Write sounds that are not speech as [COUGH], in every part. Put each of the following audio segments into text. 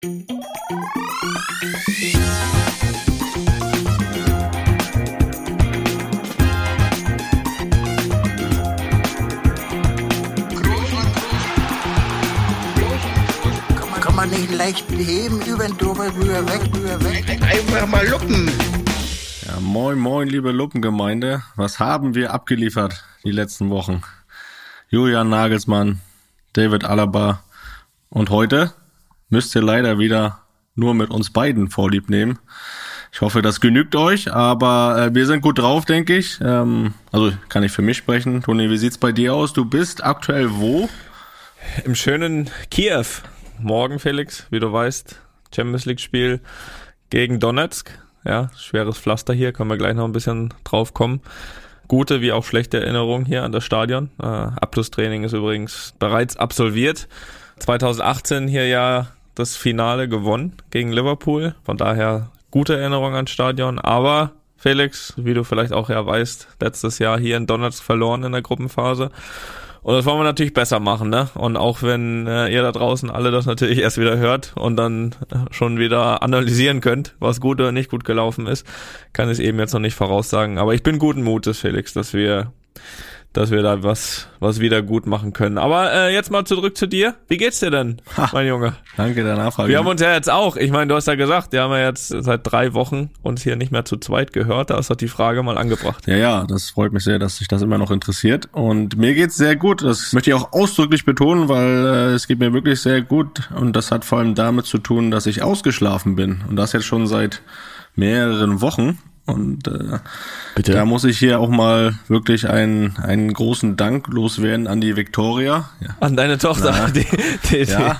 Kann man nicht leicht beheben, über den drüber, rüber, weg, rüber, weg. Einfach mal luppen. Ja, moin, moin, liebe Luppengemeinde. Was haben wir abgeliefert die letzten Wochen? Julian Nagelsmann, David Alaba und heute müsst ihr leider wieder nur mit uns beiden Vorlieb nehmen. Ich hoffe, das genügt euch, aber äh, wir sind gut drauf, denke ich. Ähm, also kann ich für mich sprechen. Toni, wie sieht's bei dir aus? Du bist aktuell wo? Im schönen Kiew. Morgen, Felix, wie du weißt, Champions League Spiel gegen Donetsk. Ja, schweres Pflaster hier, können wir gleich noch ein bisschen drauf kommen. Gute wie auch schlechte Erinnerungen hier an das Stadion. Äh, Abschlusstraining ist übrigens bereits absolviert. 2018 hier ja das Finale gewonnen gegen Liverpool. Von daher gute Erinnerung ans Stadion. Aber Felix, wie du vielleicht auch ja weißt, letztes Jahr hier in Donetsk verloren in der Gruppenphase. Und das wollen wir natürlich besser machen, ne? Und auch wenn äh, ihr da draußen alle das natürlich [LAUGHS] erst wieder hört und dann äh, schon wieder analysieren könnt, was gut oder nicht gut gelaufen ist, kann ich es eben jetzt noch nicht voraussagen. Aber ich bin guten Mutes, Felix, dass wir dass wir da was, was wieder gut machen können. Aber äh, jetzt mal zurück zu dir. Wie geht's dir denn, Ha. mein Junge? Danke der Nachfrage. Wir haben uns ja jetzt auch, ich meine, du hast ja gesagt, wir haben ja jetzt seit drei Wochen uns hier nicht mehr zu zweit gehört. Da ist doch die Frage mal angebracht. Ja, ja, das freut mich sehr, dass sich das immer noch interessiert. Und mir geht's sehr gut. Das möchte ich auch ausdrücklich betonen, weil äh, es geht mir wirklich sehr gut. Und das hat vor allem damit zu tun, dass ich ausgeschlafen bin. Und das jetzt schon seit mehreren Wochen. Und äh, Bitte. da muss ich hier auch mal wirklich einen, einen großen Dank loswerden an die Victoria. Ja. An deine Tochter, Na. die, die, die, Ja.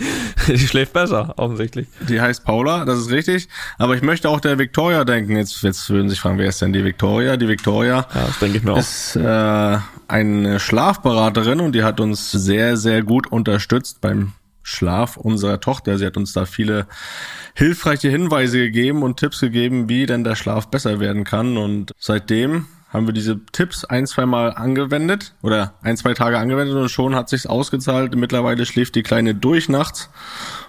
die schläft besser, offensichtlich. Die heißt Paula, das ist richtig. Aber ich möchte auch der Victoria denken. Jetzt, jetzt würden sich fragen, wer ist denn die Victoria? Die Victoria Ja, das denke ich mir auch. ist äh, eine Schlafberaterin und die hat uns sehr, sehr gut unterstützt beim Schlaf unserer Tochter. Sie hat uns da viele hilfreiche Hinweise gegeben und Tipps gegeben, wie denn der Schlaf besser werden kann. Und seitdem haben wir diese Tipps ein, zwei Mal angewendet oder ein, zwei Tage angewendet und schon hat sich's ausgezahlt. Mittlerweile schläft die Kleine durch nachts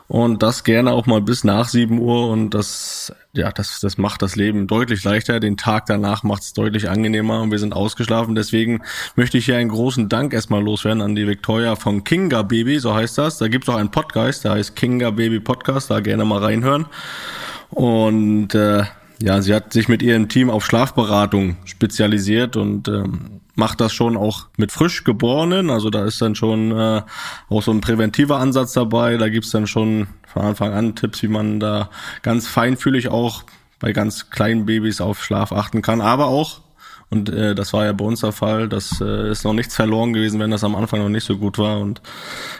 und das gerne auch mal bis nach 7 Uhr und das, ja, das, das macht das Leben deutlich leichter. Den Tag danach macht's deutlich angenehmer und wir sind ausgeschlafen. Deswegen möchte ich hier einen großen Dank erstmal loswerden an die Victoria von Kinga Baby, so heißt das. Da gibt's auch einen Podcast, der heißt Kinga Baby Podcast, da gerne mal reinhören. Und äh, ja, sie hat sich mit ihrem Team auf Schlafberatung spezialisiert und ähm, macht das schon auch mit frisch Geborenen. Also da ist dann schon äh, auch so ein präventiver Ansatz dabei. Da gibt's dann schon von Anfang an Tipps, wie man da ganz feinfühlig auch bei ganz kleinen Babys auf Schlaf achten kann. Aber auch, und äh, das war ja bei uns der Fall, dass äh, ist noch nichts verloren gewesen, wenn das am Anfang noch nicht so gut war. Und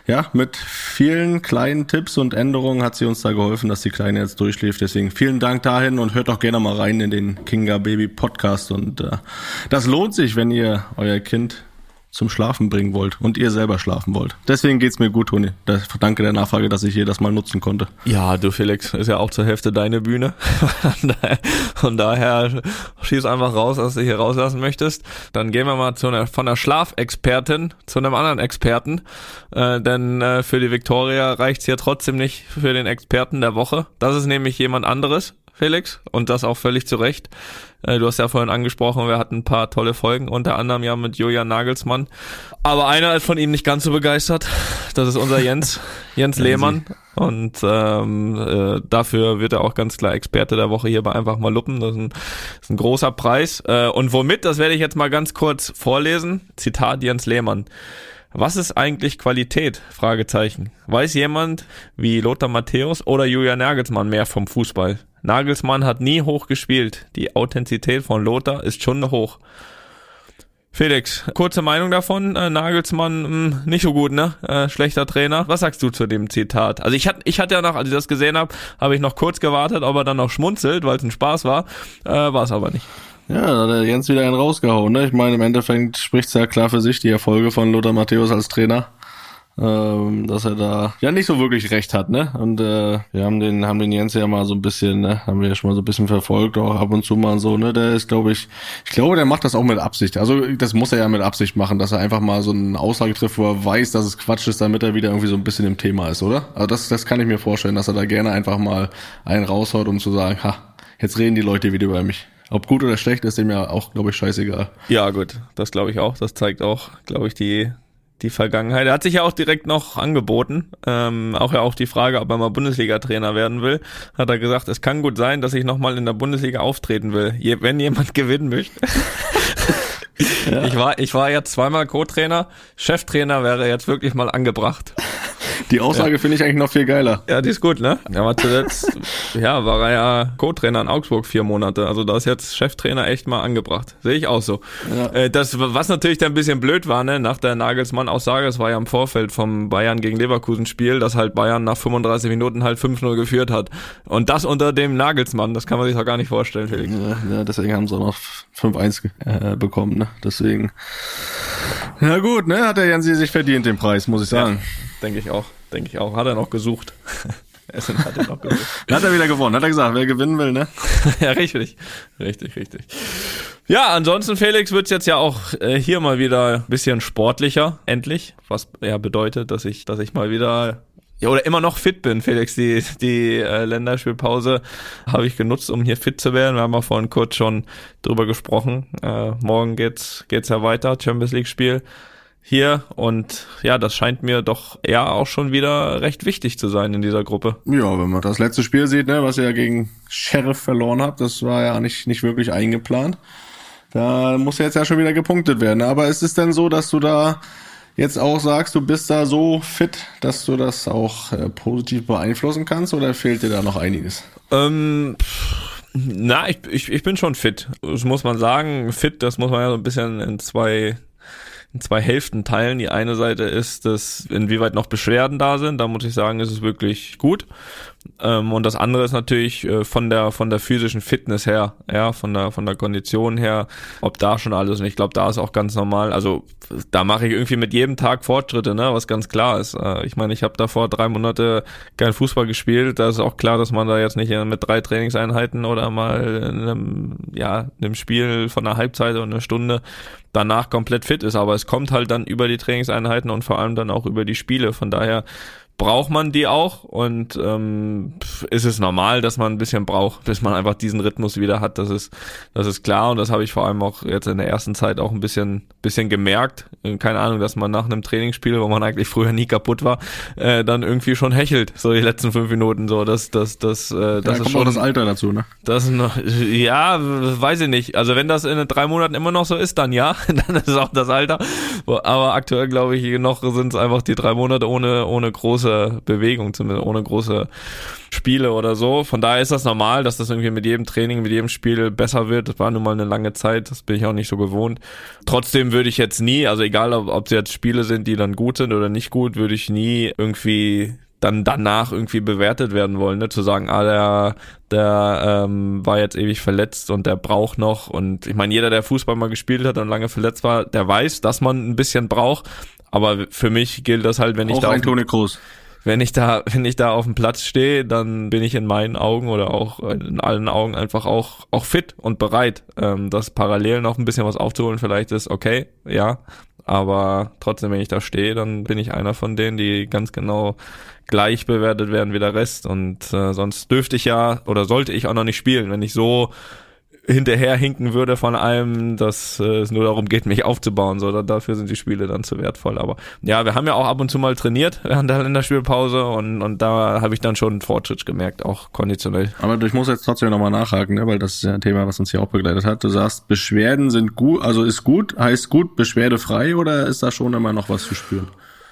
ja, mit vielen kleinen Tipps und Änderungen hat sie uns da geholfen, dass die Kleine jetzt durchschläft. Deswegen vielen Dank dahin und hört auch gerne mal rein in den Kinga Baby Podcast. Und äh, das lohnt sich, wenn ihr euer Kind zum Schlafen bringen wollt und ihr selber schlafen wollt. Deswegen geht's mir gut, Toni. Das, danke der Nachfrage, dass ich hier das mal nutzen konnte. Ja, du Felix, ist ja auch zur Hälfte deine Bühne. [LAUGHS] Von daher- schieß einfach raus, was du hier rauslassen möchtest. Dann gehen wir mal zu einer, von der Schlafexpertin zu einem anderen Experten. Äh, denn äh, für die Victoria reicht's hier trotzdem nicht für den Experten der Woche. Das ist nämlich jemand anderes. Felix, und das auch völlig zu Recht. Äh, du hast ja vorhin angesprochen, wir hatten ein paar tolle Folgen, unter anderem ja mit Julian Nagelsmann. Aber einer ist von ihm nicht ganz so begeistert. Das ist unser Jens, [LAUGHS] Jens Lehmann. Und ähm, äh, dafür wird er auch ganz klar Experte der Woche hier bei Einfach mal Luppen. Das ist ein, das ist ein großer Preis. Äh, und womit, das werde ich jetzt mal ganz kurz vorlesen. Zitat Jens Lehmann. Was ist eigentlich Qualität? Fragezeichen. Weiß jemand wie Lothar Matthäus oder Julian Nagelsmann mehr vom Fußball? Nagelsmann hat nie hoch gespielt. Die Authentizität von Lothar ist schon hoch. Felix, kurze Meinung davon. Äh, Nagelsmann mh, nicht so gut, ne? Äh, schlechter Trainer. Was sagst du zu dem Zitat? Also ich hatte, ich hatte ja noch, als ich das gesehen habe, habe ich noch kurz gewartet, ob er dann noch schmunzelt, weil es ein Spaß war. Äh, war es aber nicht. Ja, da hat der Jens wieder einen rausgehauen. Ne? Ich meine, im Endeffekt spricht's ja klar für sich, die Erfolge von Lothar Matthäus als Trainer. Ähm, dass er da ja nicht so wirklich recht hat, ne? Und äh, wir haben den, haben den Jens ja mal so ein bisschen, ne, haben wir ja schon mal so ein bisschen verfolgt, auch ab und zu mal so, ne? Der ist, glaube ich, ich glaube, der macht das auch mit Absicht. Also das muss er ja mit Absicht machen, dass er einfach mal so eine Aussage trifft, wo er weiß, dass es Quatsch ist, damit er wieder irgendwie so ein bisschen im Thema ist, oder? Also das, das kann ich mir vorstellen, dass er da gerne einfach mal einen raushaut, um zu sagen, ha, jetzt reden die Leute wieder über mich. Ob gut oder schlecht ist dem ja auch, glaube ich, scheißegal. Ja, gut, das glaube ich auch. Das zeigt auch, glaube ich, die die Vergangenheit. Er hat sich ja auch direkt noch angeboten. Ähm, auch ja auch die Frage, ob er mal Bundesliga-Trainer werden will. Hat er gesagt, es kann gut sein, dass ich nochmal in der Bundesliga auftreten will, je, wenn jemand [LAUGHS] gewinnen möchte. Ja. Ich war, ich war jetzt zweimal Co-Trainer. Cheftrainer wäre jetzt wirklich mal angebracht. Die Aussage ja. finde ich eigentlich noch viel geiler. Ja, die ist gut, ne? Ja, aber zuletzt, ja, war er ja Co-Trainer in Augsburg vier Monate. Also da ist jetzt Cheftrainer echt mal angebracht. Sehe ich auch so. Ja. Äh, das, was natürlich dann ein bisschen blöd war, ne, nach der Nagelsmann-Aussage, es war ja im Vorfeld vom Bayern gegen Leverkusen-Spiel, dass halt Bayern nach 35 Minuten halt 5-0 geführt hat. Und das unter dem Nagelsmann, das kann man sich doch gar nicht vorstellen, Felix. Ja, ja deswegen haben sie auch noch 5-1 äh, bekommen, ne? Deswegen. Ja gut, ne, hat der Jansi sich verdient, den Preis, muss ich sagen. Ja, denke ich auch denke ich auch. Hat er noch gesucht. [LAUGHS] Essen hat er noch gesucht. hat er wieder gewonnen, hat er gesagt, wer gewinnen will, ne? [LAUGHS] ja, richtig. Richtig, richtig. Ja, ansonsten, Felix, wird's jetzt ja auch äh, hier mal wieder ein bisschen sportlicher, endlich. Was ja bedeutet, dass ich, dass ich mal wieder ja, oder immer noch fit bin, Felix. Die, die äh, Länderspielpause habe ich genutzt, um hier fit zu werden. Wir haben ja vorhin kurz schon drüber gesprochen. Äh, morgen geht's, geht's ja weiter, Champions League Spiel hier und ja, das scheint mir doch eher auch schon wieder recht wichtig zu sein in dieser Gruppe. Ja, wenn man das letzte Spiel sieht, ne, was ihr ja gegen Sheriff verloren habt, das war ja nicht, nicht wirklich eingeplant. Da muss jetzt ja schon wieder gepunktet werden. Aber ist es denn so, dass du da jetzt auch sagst, du bist da so fit, dass du das auch äh, positiv beeinflussen kannst oder fehlt dir da noch einiges? Ähm, na, ich, ich, ich bin schon fit. Das muss man sagen. Fit, das muss man ja so ein bisschen in zwei in zwei Hälften teilen. Die eine Seite ist, dass inwieweit noch Beschwerden da sind. Da muss ich sagen, ist es wirklich gut. Ähm, und das andere ist natürlich äh, von der von der physischen Fitness her, ja, von der von der Kondition her, ob da schon alles. Und ich glaube, da ist auch ganz normal. Also da mache ich irgendwie mit jedem Tag Fortschritte, ne, was ganz klar ist. Äh, ich meine, ich habe davor drei Monate kein Fußball gespielt. Da ist auch klar, dass man da jetzt nicht mit drei Trainingseinheiten oder mal in einem, ja, in einem Spiel von einer Halbzeit oder einer Stunde danach komplett fit ist. Aber es kommt halt dann über die Trainingseinheiten und vor allem dann auch über die Spiele. Von daher braucht man die auch und ähm, ist es normal, dass man ein bisschen braucht, bis man einfach diesen Rhythmus wieder hat. Das ist, das ist klar und das habe ich vor allem auch jetzt in der ersten Zeit auch ein bisschen, bisschen gemerkt. Keine Ahnung, dass man nach einem Trainingsspiel, wo man eigentlich früher nie kaputt war, äh, dann irgendwie schon hechelt, so die letzten fünf Minuten. So, das, das, das, äh, das ja, ist kommt schon auch das Alter dazu, ne? Das noch, ja, weiß ich nicht. Also wenn das in drei Monaten immer noch so ist, dann ja, [LAUGHS] dann ist auch das Alter. Aber aktuell glaube ich noch sind es einfach die drei Monate ohne, ohne große große Bewegung, zumindest ohne große Spiele oder so. Von daher ist das normal, dass das irgendwie mit jedem Training, mit jedem Spiel besser wird. Das war nun mal eine lange Zeit, das bin ich auch nicht so gewohnt. Trotzdem würde ich jetzt nie, also egal ob, ob es jetzt Spiele sind, die dann gut sind oder nicht gut, würde ich nie irgendwie dann danach irgendwie bewertet werden wollen, ne? zu sagen, ah, der, der ähm, war jetzt ewig verletzt und der braucht noch. Und ich meine, jeder, der Fußball mal gespielt hat und lange verletzt war, der weiß, dass man ein bisschen braucht. Aber für mich gilt das halt, wenn ich da. Ein Toni Kroos. Wenn ich da, [LAUGHS] wenn ich da auf dem Platz stehe, dann bin ich in meinen Augen oder auch in allen Augen einfach auch, auch fit und bereit. Ähm, das parallel noch ein bisschen was aufzuholen, vielleicht ist okay, ja. Aber trotzdem, wenn ich da stehe, dann bin ich einer von denen, die ganz genau gleich bewertet werden wie der Rest. Und äh, sonst dürfte ich ja oder sollte ich auch noch nicht spielen, wenn ich so hinterherhinken würde von allem, dass äh, es nur darum geht, mich aufzubauen. So, dafür sind die Spiele dann zu wertvoll. Aber ja, wir haben ja auch ab und zu mal trainiert während der Länderspielpause und, und da habe ich dann schon einen Fortschritt gemerkt, auch konditionell. Aber ich muss jetzt trotzdem nochmal nachhaken, ne? weil das ist ja ein Thema, was uns hier auch begleitet hat. Du sagst, Beschwerden sind gut, also ist gut, heißt gut, beschwerdefrei oder ist da schon immer noch was zu spüren?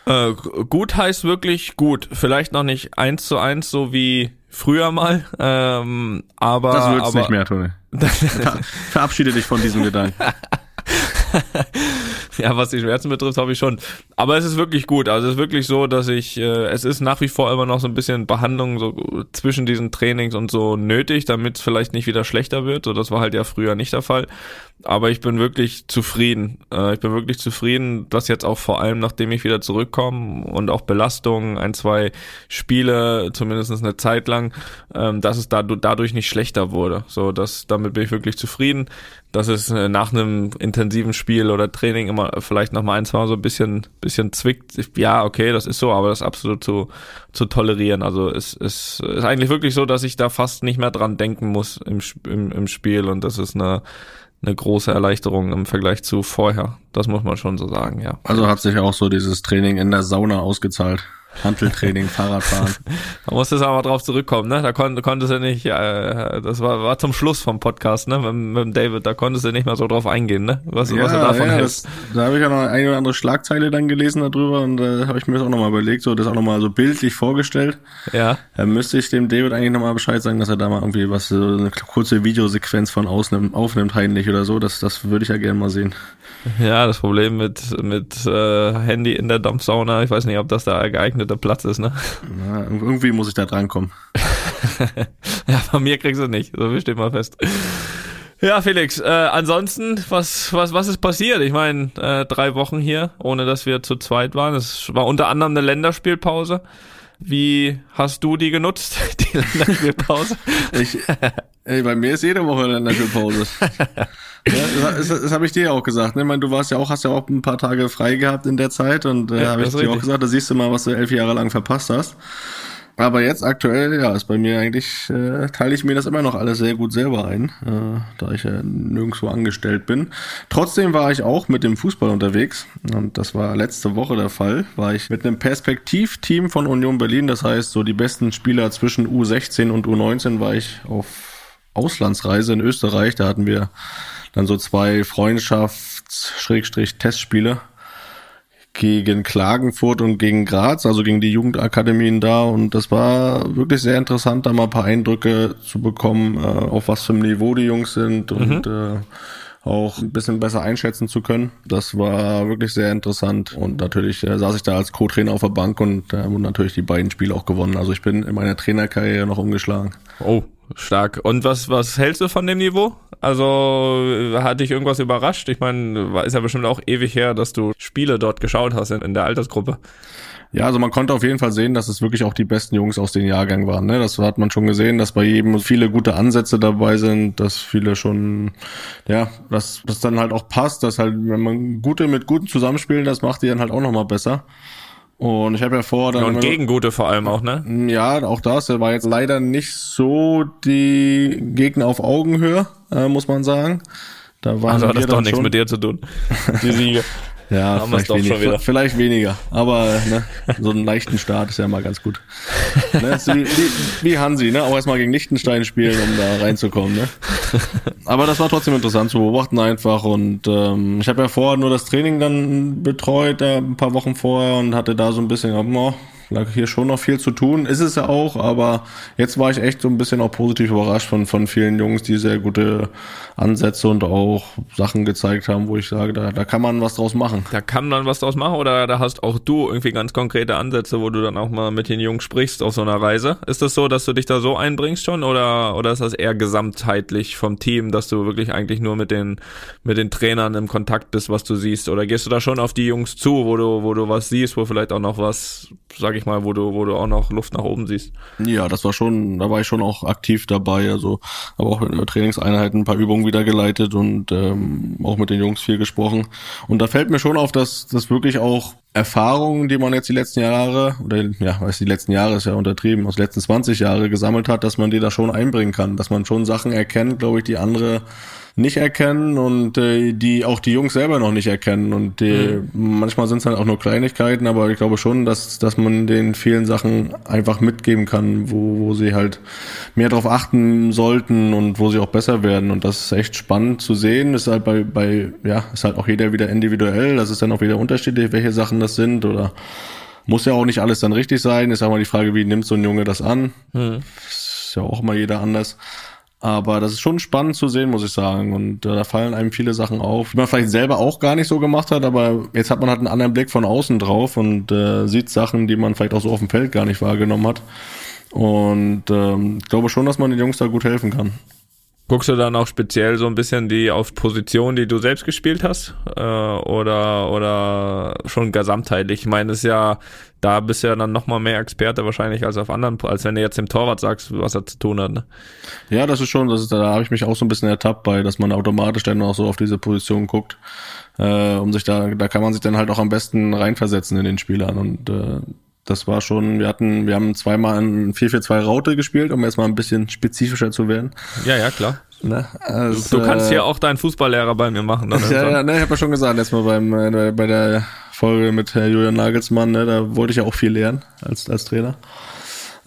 Äh, gut heißt wirklich gut. Vielleicht noch nicht eins zu eins, so wie früher mal, ähm, aber. Das wird's aber, nicht mehr, Toni. Ver verabschiede dich von diesem Gedanken. [LAUGHS] [LAUGHS] ja, was die Schmerzen betrifft, habe ich schon. Aber es ist wirklich gut. Also es ist wirklich so, dass ich, äh, es ist nach wie vor immer noch so ein bisschen Behandlung so zwischen diesen Trainings und so nötig, damit es vielleicht nicht wieder schlechter wird. So, das war halt ja früher nicht der Fall. Aber ich bin wirklich zufrieden. Äh, ich bin wirklich zufrieden, dass jetzt auch vor allem, nachdem ich wieder zurückkomme und auch Belastungen, ein, zwei Spiele, zumindest eine Zeit lang, ähm, dass es dadurch nicht schlechter wurde. So, das, damit bin ich wirklich zufrieden dass es äh, nach einem intensiven Spiel oder Training immer vielleicht noch mal ein, zwei Mal so ein bisschen, bisschen zwickt. Ja, okay, das ist so, aber das ist absolut zu, zu tolerieren. Also es, es ist eigentlich wirklich so, dass ich da fast nicht mehr dran denken muss im, im, im Spiel und das ist eine, eine große Erleichterung im Vergleich zu vorher. Das muss man schon so sagen, ja. Also hat sich auch so dieses Training in der Sauna ausgezahlt. Handeltraining, Fahrradfahren. da musstest du aber drauf zurückkommen, ne? Da kon konntest du nicht, äh, das war, war zum Schluss vom Podcast, ne? Mit, mit David, da konntest du nicht mehr so drauf eingehen, ne? Was, ja, was du davon ja, hältst. Das, da habe ich ja noch eine oder andere Schlagzeile dann gelesen darüber und da äh, habe ich mir das auch nochmal überlegt, so das auch nochmal so bildlich vorgestellt. Ja. Da müsste ich dem David eigentlich nochmal Bescheid sagen, dass er da mal irgendwie was, so eine kurze Videosequenz von ausnimmt, aufnimmt, heimlich oder so. Das, das würde ich ja gerne mal sehen. Ja, das Problem mit, mit äh, Handy in der Dampfsauna, ich weiß nicht, ob das der geeignete Platz ist, ne? Ja, irgendwie muss ich da drankommen. [LAUGHS] ja, von mir kriegst du nicht, so viel steht mal fest. Ja, Felix, äh, ansonsten, was, was, was ist passiert? Ich meine, äh, drei Wochen hier, ohne dass wir zu zweit waren. Es war unter anderem eine Länderspielpause. Wie hast du die genutzt, die [LAUGHS] Länderspielpause? ich, ey, bei mir ist jede Woche Länderspielpause. [LAUGHS] Ja, das, das, das habe ich dir ja auch gesagt. Ne? Ich meine, du warst ja auch, hast ja auch ein paar Tage frei gehabt in der Zeit und äh, ja, habe ich dir auch gesagt, da siehst du mal, was du elf Jahre lang verpasst hast. Aber jetzt aktuell, ja, ist bei mir eigentlich, äh, teile ich mir das immer noch alles sehr gut selber ein, äh, da ich ja nirgendwo angestellt bin. Trotzdem war ich auch mit dem Fußball unterwegs und das war letzte Woche der Fall, war ich mit einem Perspektivteam von Union Berlin, das heißt so die besten Spieler zwischen U16 und U19 war ich auf Auslandsreise in Österreich, da hatten wir dann so zwei Freundschafts-Testspiele gegen Klagenfurt und gegen Graz, also gegen die Jugendakademien da. Und das war wirklich sehr interessant, da mal ein paar Eindrücke zu bekommen, äh, auf was für einem Niveau die Jungs sind und mhm. auch ein bisschen besser einschätzen zu können. Das war wirklich sehr interessant. Und natürlich äh, saß ich da als Co-Trainer auf der Bank und und natürlich die beiden Spiele auch gewonnen. Also ich bin in meiner Trainerkarriere noch umgeschlagen. Oh, Stark. Und was, was hältst du von dem Niveau? Also hat dich irgendwas überrascht? Ich meine, ist ja bestimmt auch ewig her, dass du Spiele dort geschaut hast in, in der Altersgruppe. Ja, also man konnte auf jeden Fall sehen, dass es wirklich auch die besten Jungs aus den Jahrgängen waren. Ne? Das hat man schon gesehen, dass bei jedem viele gute Ansätze dabei sind, dass viele schon, ja, dass das dann halt auch passt, dass halt, wenn man gute mit guten zusammenspielen, das macht die dann halt auch nochmal besser. Und ich habe ja vor, dann. Ja, und gegen gute vor allem auch, ne? Ja, auch das. Er war jetzt leider nicht so die Gegner auf Augenhöhe, äh, muss man sagen. Da waren also hat das doch nichts mit dir zu tun. [LAUGHS] Die Siege. Ja, vielleicht, wenig, vielleicht, weniger. Aber ne, so einen leichten Start ist ja mal ganz gut. Ne, wie, wie, wie, Hansi, ne? Auch erstmal gegen Liechtenstein spielen, um da reinzukommen. Ne? Aber das war trotzdem interessant zu beobachten einfach. Und ähm, ich habe ja vorher nur das Training dann betreut, da ein paar Wochen vorher und hatte da so ein bisschen, oh, lag hier schon noch viel zu tun. Ist es ja auch, aber jetzt war ich echt so ein bisschen auch positiv überrascht von, von vielen Jungs, die sehr gute Ansätze und auch Sachen gezeigt haben, wo ich sage, da, da kann man was draus machen. Da kann man was draus machen oder da hast auch du irgendwie ganz konkrete Ansätze, wo du dann auch mal mit den Jungs sprichst auf so einer Reise. Ist das so, dass du dich da so einbringst schon oder, oder ist das eher gesamtheitlich vom Team, dass du wirklich eigentlich nur mit den, mit den Trainern im Kontakt bist, was du siehst? Oder gehst du da schon auf die Jungs zu, wo du, wo du was siehst, wo vielleicht auch noch was, sag ich mal, wo du, wo du auch noch Luft nach oben siehst? Ja, das war schon, da war ich schon auch aktiv dabei, also, aber auch in Trainingseinheiten ein paar Übungen wieder geleitet und ähm, auch mit den Jungs viel gesprochen. Und da fällt mir schon auf, dass das wirklich auch Erfahrungen, die man jetzt die letzten Jahre, oder ja, weiß die letzten Jahre ist ja untertrieben, aus den letzten 20 Jahre gesammelt hat, dass man die da schon einbringen kann, dass man schon Sachen erkennt, glaube ich, die andere nicht erkennen und äh, die auch die Jungs selber noch nicht erkennen. Und die, mhm. manchmal sind es halt auch nur Kleinigkeiten, aber ich glaube schon, dass, dass man den vielen Sachen einfach mitgeben kann, wo, wo sie halt mehr darauf achten sollten und wo sie auch besser werden. Und das ist echt spannend zu sehen. Ist halt bei, bei, ja, ist halt auch jeder wieder individuell. Das ist dann auch wieder unterschiedlich, welche Sachen das sind oder muss ja auch nicht alles dann richtig sein. Ist auch mal die Frage, wie nimmt so ein Junge das an? Mhm. Ist ja auch mal jeder anders. Aber das ist schon spannend zu sehen, muss ich sagen. Und äh, da fallen einem viele Sachen auf, die man vielleicht selber auch gar nicht so gemacht hat, aber jetzt hat man halt einen anderen Blick von außen drauf und äh, sieht Sachen, die man vielleicht auch so auf dem Feld gar nicht wahrgenommen hat. Und ähm, ich glaube schon, dass man den Jungs da gut helfen kann. Guckst du dann auch speziell so ein bisschen die auf Position, die du selbst gespielt hast? Äh, oder, oder schon gesamtheitlich? Ich meine, es ist ja, da bist du ja dann nochmal mehr Experte wahrscheinlich als auf anderen, als wenn du jetzt dem Torwart sagst, was er zu tun hat. Ne? Ja, das ist schon, das ist, da habe ich mich auch so ein bisschen ertappt bei, dass man automatisch dann auch so auf diese Position guckt. Äh, um sich da, da kann man sich dann halt auch am besten reinversetzen in den Spielern und äh, das war schon, wir hatten, wir haben zweimal ein 4-4-2 Raute gespielt, um erstmal ein bisschen spezifischer zu werden. Ja, ja, klar. Ne? Also, du, kannst ja auch deinen Fußballlehrer bei mir machen. Dann [LAUGHS] ja, ja, ne, ich habe ja schon gesagt, letztes Mal beim, äh, bei der Folge mit Herr Julian Nagelsmann, ne, da wollte ich ja auch viel lernen als, als Trainer.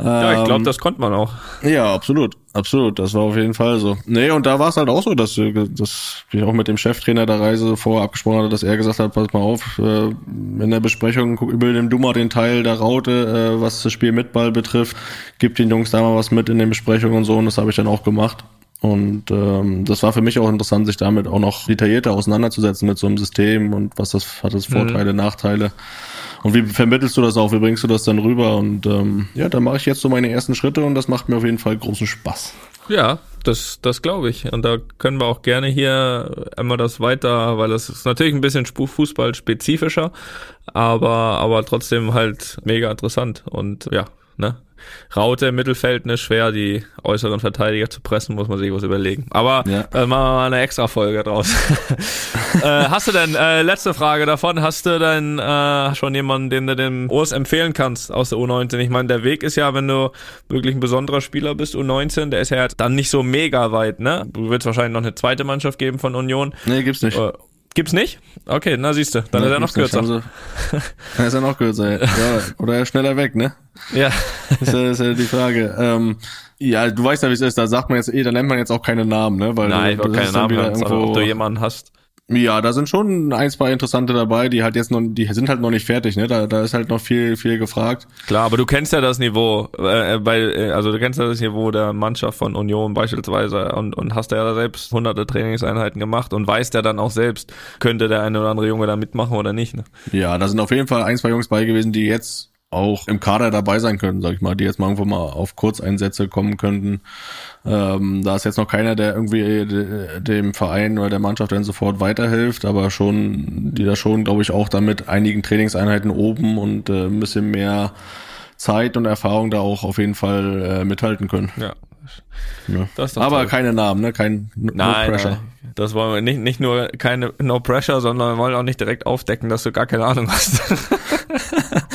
Ja, ich glaube, ähm, das konnte man auch. Ja, absolut. Absolut. Das war auf jeden Fall so. Nee, und da war es halt auch so, dass, dass ich auch mit dem Cheftrainer der Reise vorher abgesprochen hatte, dass er gesagt hat, pass mal auf, äh, in der Besprechung übernimm du mal den Teil der Raute, äh, was das Spiel mit Ball betrifft. Gib den Jungs da mal was mit in den Besprechungen und so. Und das habe ich dann auch gemacht. Und ähm, das war für mich auch interessant, sich damit auch noch detaillierter auseinanderzusetzen mit so einem System und was das hat das Vorteile, mhm. Nachteile. Und wie vermittelst du das auch? Wie bringst du das dann rüber? Und ähm, ja, da mache ich jetzt so meine ersten Schritte und das macht mir auf jeden Fall großen Spaß. Ja, das, das glaube ich. Und da können wir auch gerne hier einmal das weiter, weil das ist natürlich ein bisschen Fußball spezifischer, aber, aber trotzdem halt mega interessant. Und ja, ne? Raute im Mittelfeld ne, schwer, die äußeren Verteidiger zu pressen, muss man sich was überlegen. Aber ja. äh, machen wir mal eine extra Folge draus. [LAUGHS] äh, hast du denn, äh, letzte Frage davon, hast du denn äh, schon jemanden, den du dem Urs empfehlen kannst aus der U19? Ich meine, der Weg ist ja, wenn du wirklich ein besonderer Spieler bist, U19, der ist ja dann nicht so mega weit, ne? Du willst wahrscheinlich noch eine zweite Mannschaft geben von Union. Nee, gibt's nicht. Äh, Gibt's nicht? Okay, na siehst du, dann ja, ist er noch kürzer. Sie, dann ist er noch kürzer, ja. [LAUGHS] Oder er schneller weg, ne? Ja. Das ist ja, ist ja die Frage. Ähm, ja, du weißt ja, wie es ist, da sagt man jetzt eh, da nennt man jetzt auch keine Namen, ne? Weil Nein, du, keine Namen, irgendwo, ob du jemanden hast. Ja, da sind schon ein, zwei interessante dabei, die halt jetzt noch, die sind halt noch nicht fertig, ne? Da, da ist halt noch viel, viel gefragt. Klar, aber du kennst ja das Niveau, äh, bei, äh, also du kennst ja das Niveau der Mannschaft von Union beispielsweise und, und hast ja selbst hunderte Trainingseinheiten gemacht und weißt ja dann auch selbst, könnte der eine oder andere Junge da mitmachen oder nicht, ne? Ja, da sind auf jeden Fall ein, zwei Jungs bei gewesen, die jetzt auch im Kader dabei sein können, sag ich mal, die jetzt mal irgendwo mal auf Kurzeinsätze kommen könnten. Ähm, da ist jetzt noch keiner, der irgendwie dem Verein oder der Mannschaft dann sofort weiterhilft, aber schon, die da schon, glaube ich, auch damit einigen Trainingseinheiten oben und äh, ein bisschen mehr Zeit und Erfahrung da auch auf jeden Fall äh, mithalten können. Ja. ja. aber toll. keine Namen, ne? Kein no nein, Pressure. Nein. Das wollen wir nicht, nicht nur keine No Pressure, sondern wir wollen auch nicht direkt aufdecken, dass du gar keine Ahnung hast. [LAUGHS]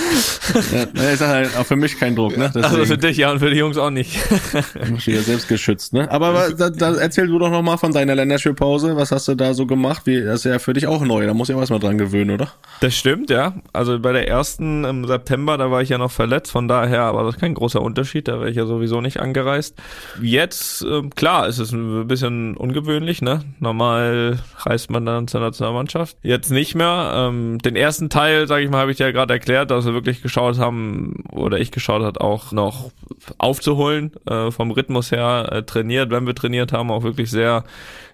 ja, ist halt auch für mich kein Druck, ne? Deswegen. Also für dich ja und für die Jungs auch nicht. [LAUGHS] Muss ja selbst geschützt, ne? Aber da, da erzähl du doch noch mal von deiner Länderspielpause. Was hast du da so gemacht? Wie, das ist ja für dich auch neu. Da muss ich auch erstmal dran gewöhnen, oder? Das stimmt, ja. Also bei der ersten im September, da war ich ja noch verletzt. Von daher war das kein großer Unterschied. Da wäre ich ja sowieso nicht angereist. Jetzt, äh, klar, ist es ein bisschen ungewöhnlich, ne? Normal reist man dann zur Nationalmannschaft. Jetzt nicht mehr. Ähm, den ersten Teil, sage ich mal, habe ich ja gerade erklärt, dass wir wirklich geschaut haben, oder ich geschaut hat, auch noch aufzuholen, äh, vom Rhythmus her äh, trainiert, wenn wir trainiert haben, auch wirklich sehr,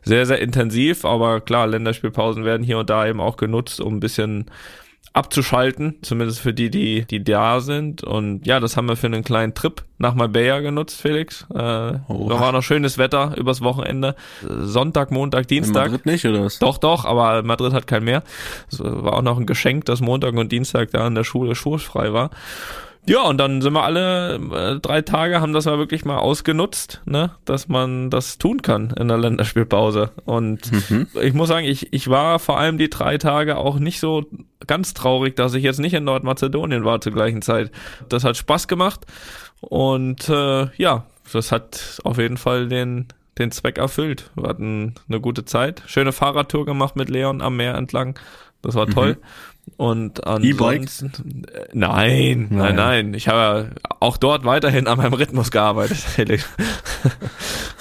sehr, sehr intensiv. Aber klar, Länderspielpausen werden hier und da eben auch genutzt, um ein bisschen abzuschalten, zumindest für die, die, die da sind. Und ja, das haben wir für einen kleinen Trip nach Marbella genutzt, Felix. Äh. Da war noch schönes Wetter übers Wochenende. Sonntag, Montag, Dienstag. In Madrid nicht, oder was? Doch, doch, aber Madrid hat kein mehr. Es war auch noch ein Geschenk, dass Montag und Dienstag da in der Schule schulfrei war. Ja, und dann sind wir alle äh, drei Tage, haben das mal wirklich mal ausgenutzt, ne, dass man das tun kann in der Länderspielpause. Und mhm. ich muss sagen, ich, ich war vor allem die drei Tage auch nicht so ganz traurig, dass ich jetzt nicht in Nordmazedonien war zur gleichen Zeit. Das hat Spaß gemacht und äh, ja, das hat auf jeden Fall den den Zweck erfüllt. Wir hatten eine gute Zeit, schöne Fahrradtour gemacht mit Leon am Meer entlang. Das war toll. Mhm. Und ansonsten, äh, nein, nein, nein, nein. Ich habe auch dort weiterhin an meinem Rhythmus gearbeitet, [LAUGHS] Felix.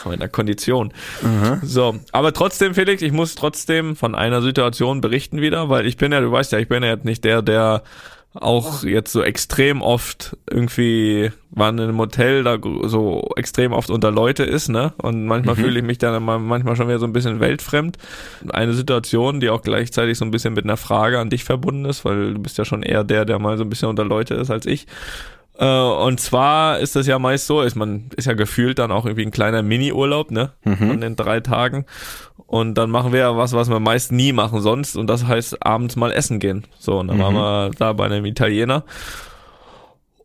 Meiner Kondition. Mhm. So, aber trotzdem, Felix, ich muss trotzdem von einer Situation berichten wieder, weil ich bin ja, du weißt ja, ich bin ja jetzt nicht der, der auch jetzt so extrem oft irgendwie waren in einem Hotel da so extrem oft unter Leute ist, ne? Und manchmal mhm. fühle ich mich dann manchmal schon wieder so ein bisschen weltfremd. Eine Situation, die auch gleichzeitig so ein bisschen mit einer Frage an dich verbunden ist, weil du bist ja schon eher der, der mal so ein bisschen unter Leute ist als ich. Äh, und zwar ist das ja meist so, ist man ist ja gefühlt dann auch irgendwie ein kleiner Mini-Urlaub, ne? Mhm. Von den drei Tagen. Und dann machen wir ja was, was wir meist nie machen sonst. Und das heißt abends mal essen gehen. So, und dann mhm. waren wir da bei einem Italiener.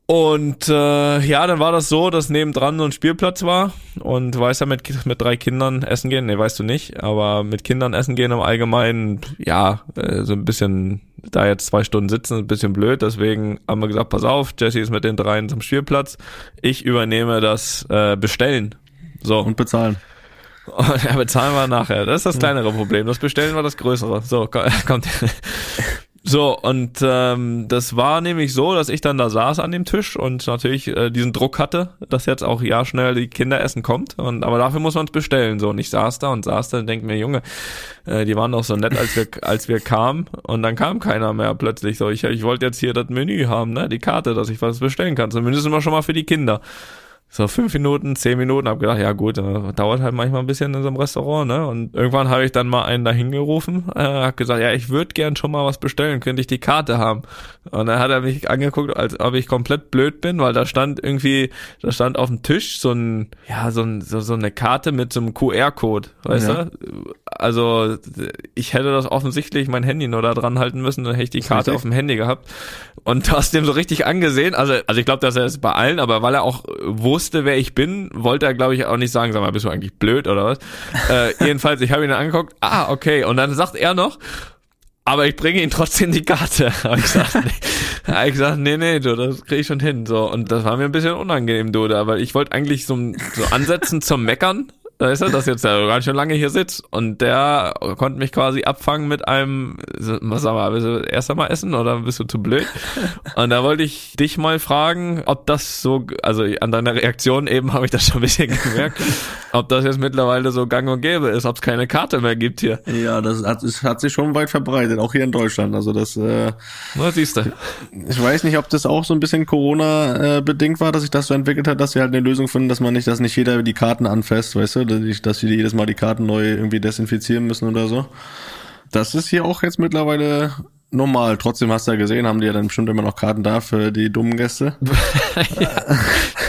Und äh, ja, dann war das so, dass nebendran so ein Spielplatz war und weiß ja mit mit drei Kindern essen gehen, nee, weißt du nicht, aber mit Kindern essen gehen im Allgemeinen, ja, äh, so ein bisschen da jetzt zwei Stunden sitzen, ein bisschen blöd, deswegen haben wir gesagt, pass auf, Jesse ist mit den dreien zum Spielplatz, ich übernehme das äh, Bestellen. So. Und bezahlen. Ja, bezahlen wir nachher. Das ist das kleinere Problem. Das Bestellen war das größere. So, [LAUGHS] kommt. So, und ähm, das war nämlich so, dass ich dann da saß an dem Tisch und natürlich äh, diesen Druck hatte, dass jetzt auch ja schnell die Kinderessen kommt. Und aber dafür muss man es bestellen. So, und ich saß da und saß da und denk mir, Junge, äh, die waren doch so nett, als wir, als wir kamen. Und dann kam keiner mehr plötzlich. So, ich, ich wollte jetzt hier das Menü haben, ne? Die Karte, dass ich was bestellen kann. Zumindest immer schon mal für die Kinder so fünf Minuten, zehn Minuten, hab gedacht, ja gut, dauert halt manchmal ein bisschen in so einem Restaurant, ne? Und irgendwann habe ich dann mal einen da hingerufen, äh, hab gesagt, ja, ich würde gern schon mal was bestellen, könnte ich die Karte haben? Und dann hat er mich angeguckt, als ob ich komplett blöd bin, weil da stand irgendwie, da stand auf dem Tisch so ein, ja, so, ein, so, so eine Karte mit so einem QR-Code, weißt ja. du? Also ich hätte das offensichtlich mein Handy nur da dran halten müssen, dann hätte ich die Karte auf dem Handy gehabt. Und du hast dem so richtig angesehen, also, also ich glaube, dass er es bei allen, aber weil er auch wusste, wusste, wer ich bin, wollte er, glaube ich, auch nicht sagen, sag mal, bist du eigentlich blöd oder was? [LAUGHS] äh, jedenfalls, ich habe ihn dann angeguckt, ah, okay. Und dann sagt er noch, aber ich bringe ihm trotzdem die Karte. [LAUGHS] Habe ich gesagt, nee. ich gesagt, nee, nee, du, das kriege ich schon hin. So, und das war mir ein bisschen unangenehm, du, da, weil ich wollte eigentlich so, so ansetzen zum Meckern, da ist er, das jetzt ja ganz schön lange hier sitzt. Und der konnte mich quasi abfangen mit einem, was sag mal, willst du erst einmal essen oder bist du zu blöd? [LAUGHS] Und da wollte ich dich mal fragen, ob das so, also an deiner Reaktion eben habe ich das schon ein bisschen gemerkt, [LAUGHS] ob das jetzt mittlerweile so gang und gäbe ist, ob es keine Karte mehr gibt hier. Ja, das hat, das hat sich schon weit verbreitet, auch hier in Deutschland. Also das, äh, Na, siehst du. Ich weiß nicht, ob das auch so ein bisschen Corona äh, war, dass sich das so entwickelt hat, dass sie halt eine Lösung finden, dass man nicht, dass nicht jeder die Karten anfasst, weißt du? Dass wir jedes Mal die Karten neu irgendwie desinfizieren müssen oder so. Das ist hier auch jetzt mittlerweile normal. Trotzdem hast du ja gesehen, haben die ja dann bestimmt immer noch Karten da für die dummen Gäste. [LAUGHS] [LAUGHS]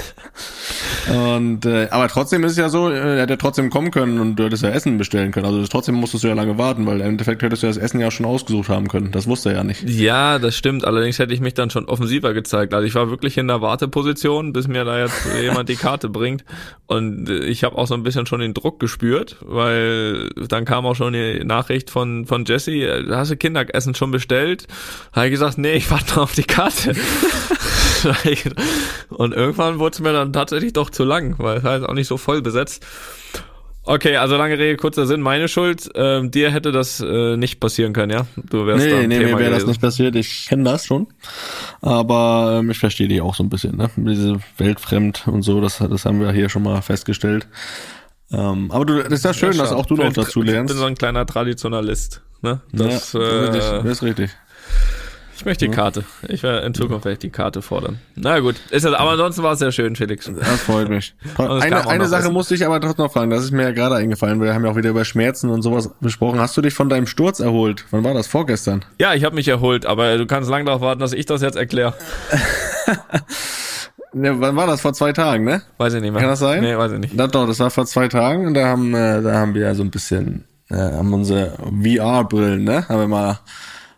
Und äh, aber trotzdem ist es ja so, äh, er hätte trotzdem kommen können und du hättest ja Essen bestellen können. Also trotzdem musstest du ja lange warten, weil im Endeffekt hättest du das Essen ja schon ausgesucht haben können. Das wusste er ja nicht. Ja, das stimmt. Allerdings hätte ich mich dann schon offensiver gezeigt. Also ich war wirklich in der Warteposition, bis mir da jetzt [LAUGHS] jemand die Karte bringt. Und ich habe auch so ein bisschen schon den Druck gespürt, weil dann kam auch schon die Nachricht von von Jesse, äh, hast du Kinderessen schon bestellt? Habe ich gesagt, nee, ich warte auf die Karte. [LAUGHS] [LAUGHS] und irgendwann wurde es mir dann tatsächlich doch zu lang, weil es halt auch nicht so voll besetzt. Okay, also lange Rede, kurzer Sinn, meine Schuld. Ähm, dir hätte das äh, nicht passieren können, ja? Du wärst nee, da nee, Thema mir wäre das nicht passiert. Ich kenne das schon. Aber ähm, ich verstehe die auch so ein bisschen, ne? Diese Weltfremd und so, das, das haben wir hier schon mal festgestellt. Ähm, aber du, das ist ja schön, ja, dass auch du noch dazu lernst. Ich bin so ein kleiner Traditionalist, ne? Das, ja, das, äh, das ist richtig. Ich möchte die Karte. Ich werde in Zukunft werde ich die Karte fordern. Na gut, ist das, aber ansonsten war es sehr schön, Felix. Das freut mich. [LAUGHS] Eine, eine Sache musste ich aber trotzdem noch fragen, das ist mir ja gerade eingefallen, wir haben ja auch wieder über Schmerzen und sowas besprochen. Hast du dich von deinem Sturz erholt? Wann war das? Vorgestern? Ja, ich habe mich erholt, aber du kannst lange darauf warten, dass ich das jetzt erkläre. [LAUGHS] Ne, wann war das? Vor zwei Tagen, ne? Weiß ich nicht mehr. Kann das sein? Nee, weiß ich nicht. Na doch, das war vor zwei Tagen und da haben, äh, da haben wir ja so ein bisschen, äh, haben unsere VR-Brillen, ne? Haben wir mal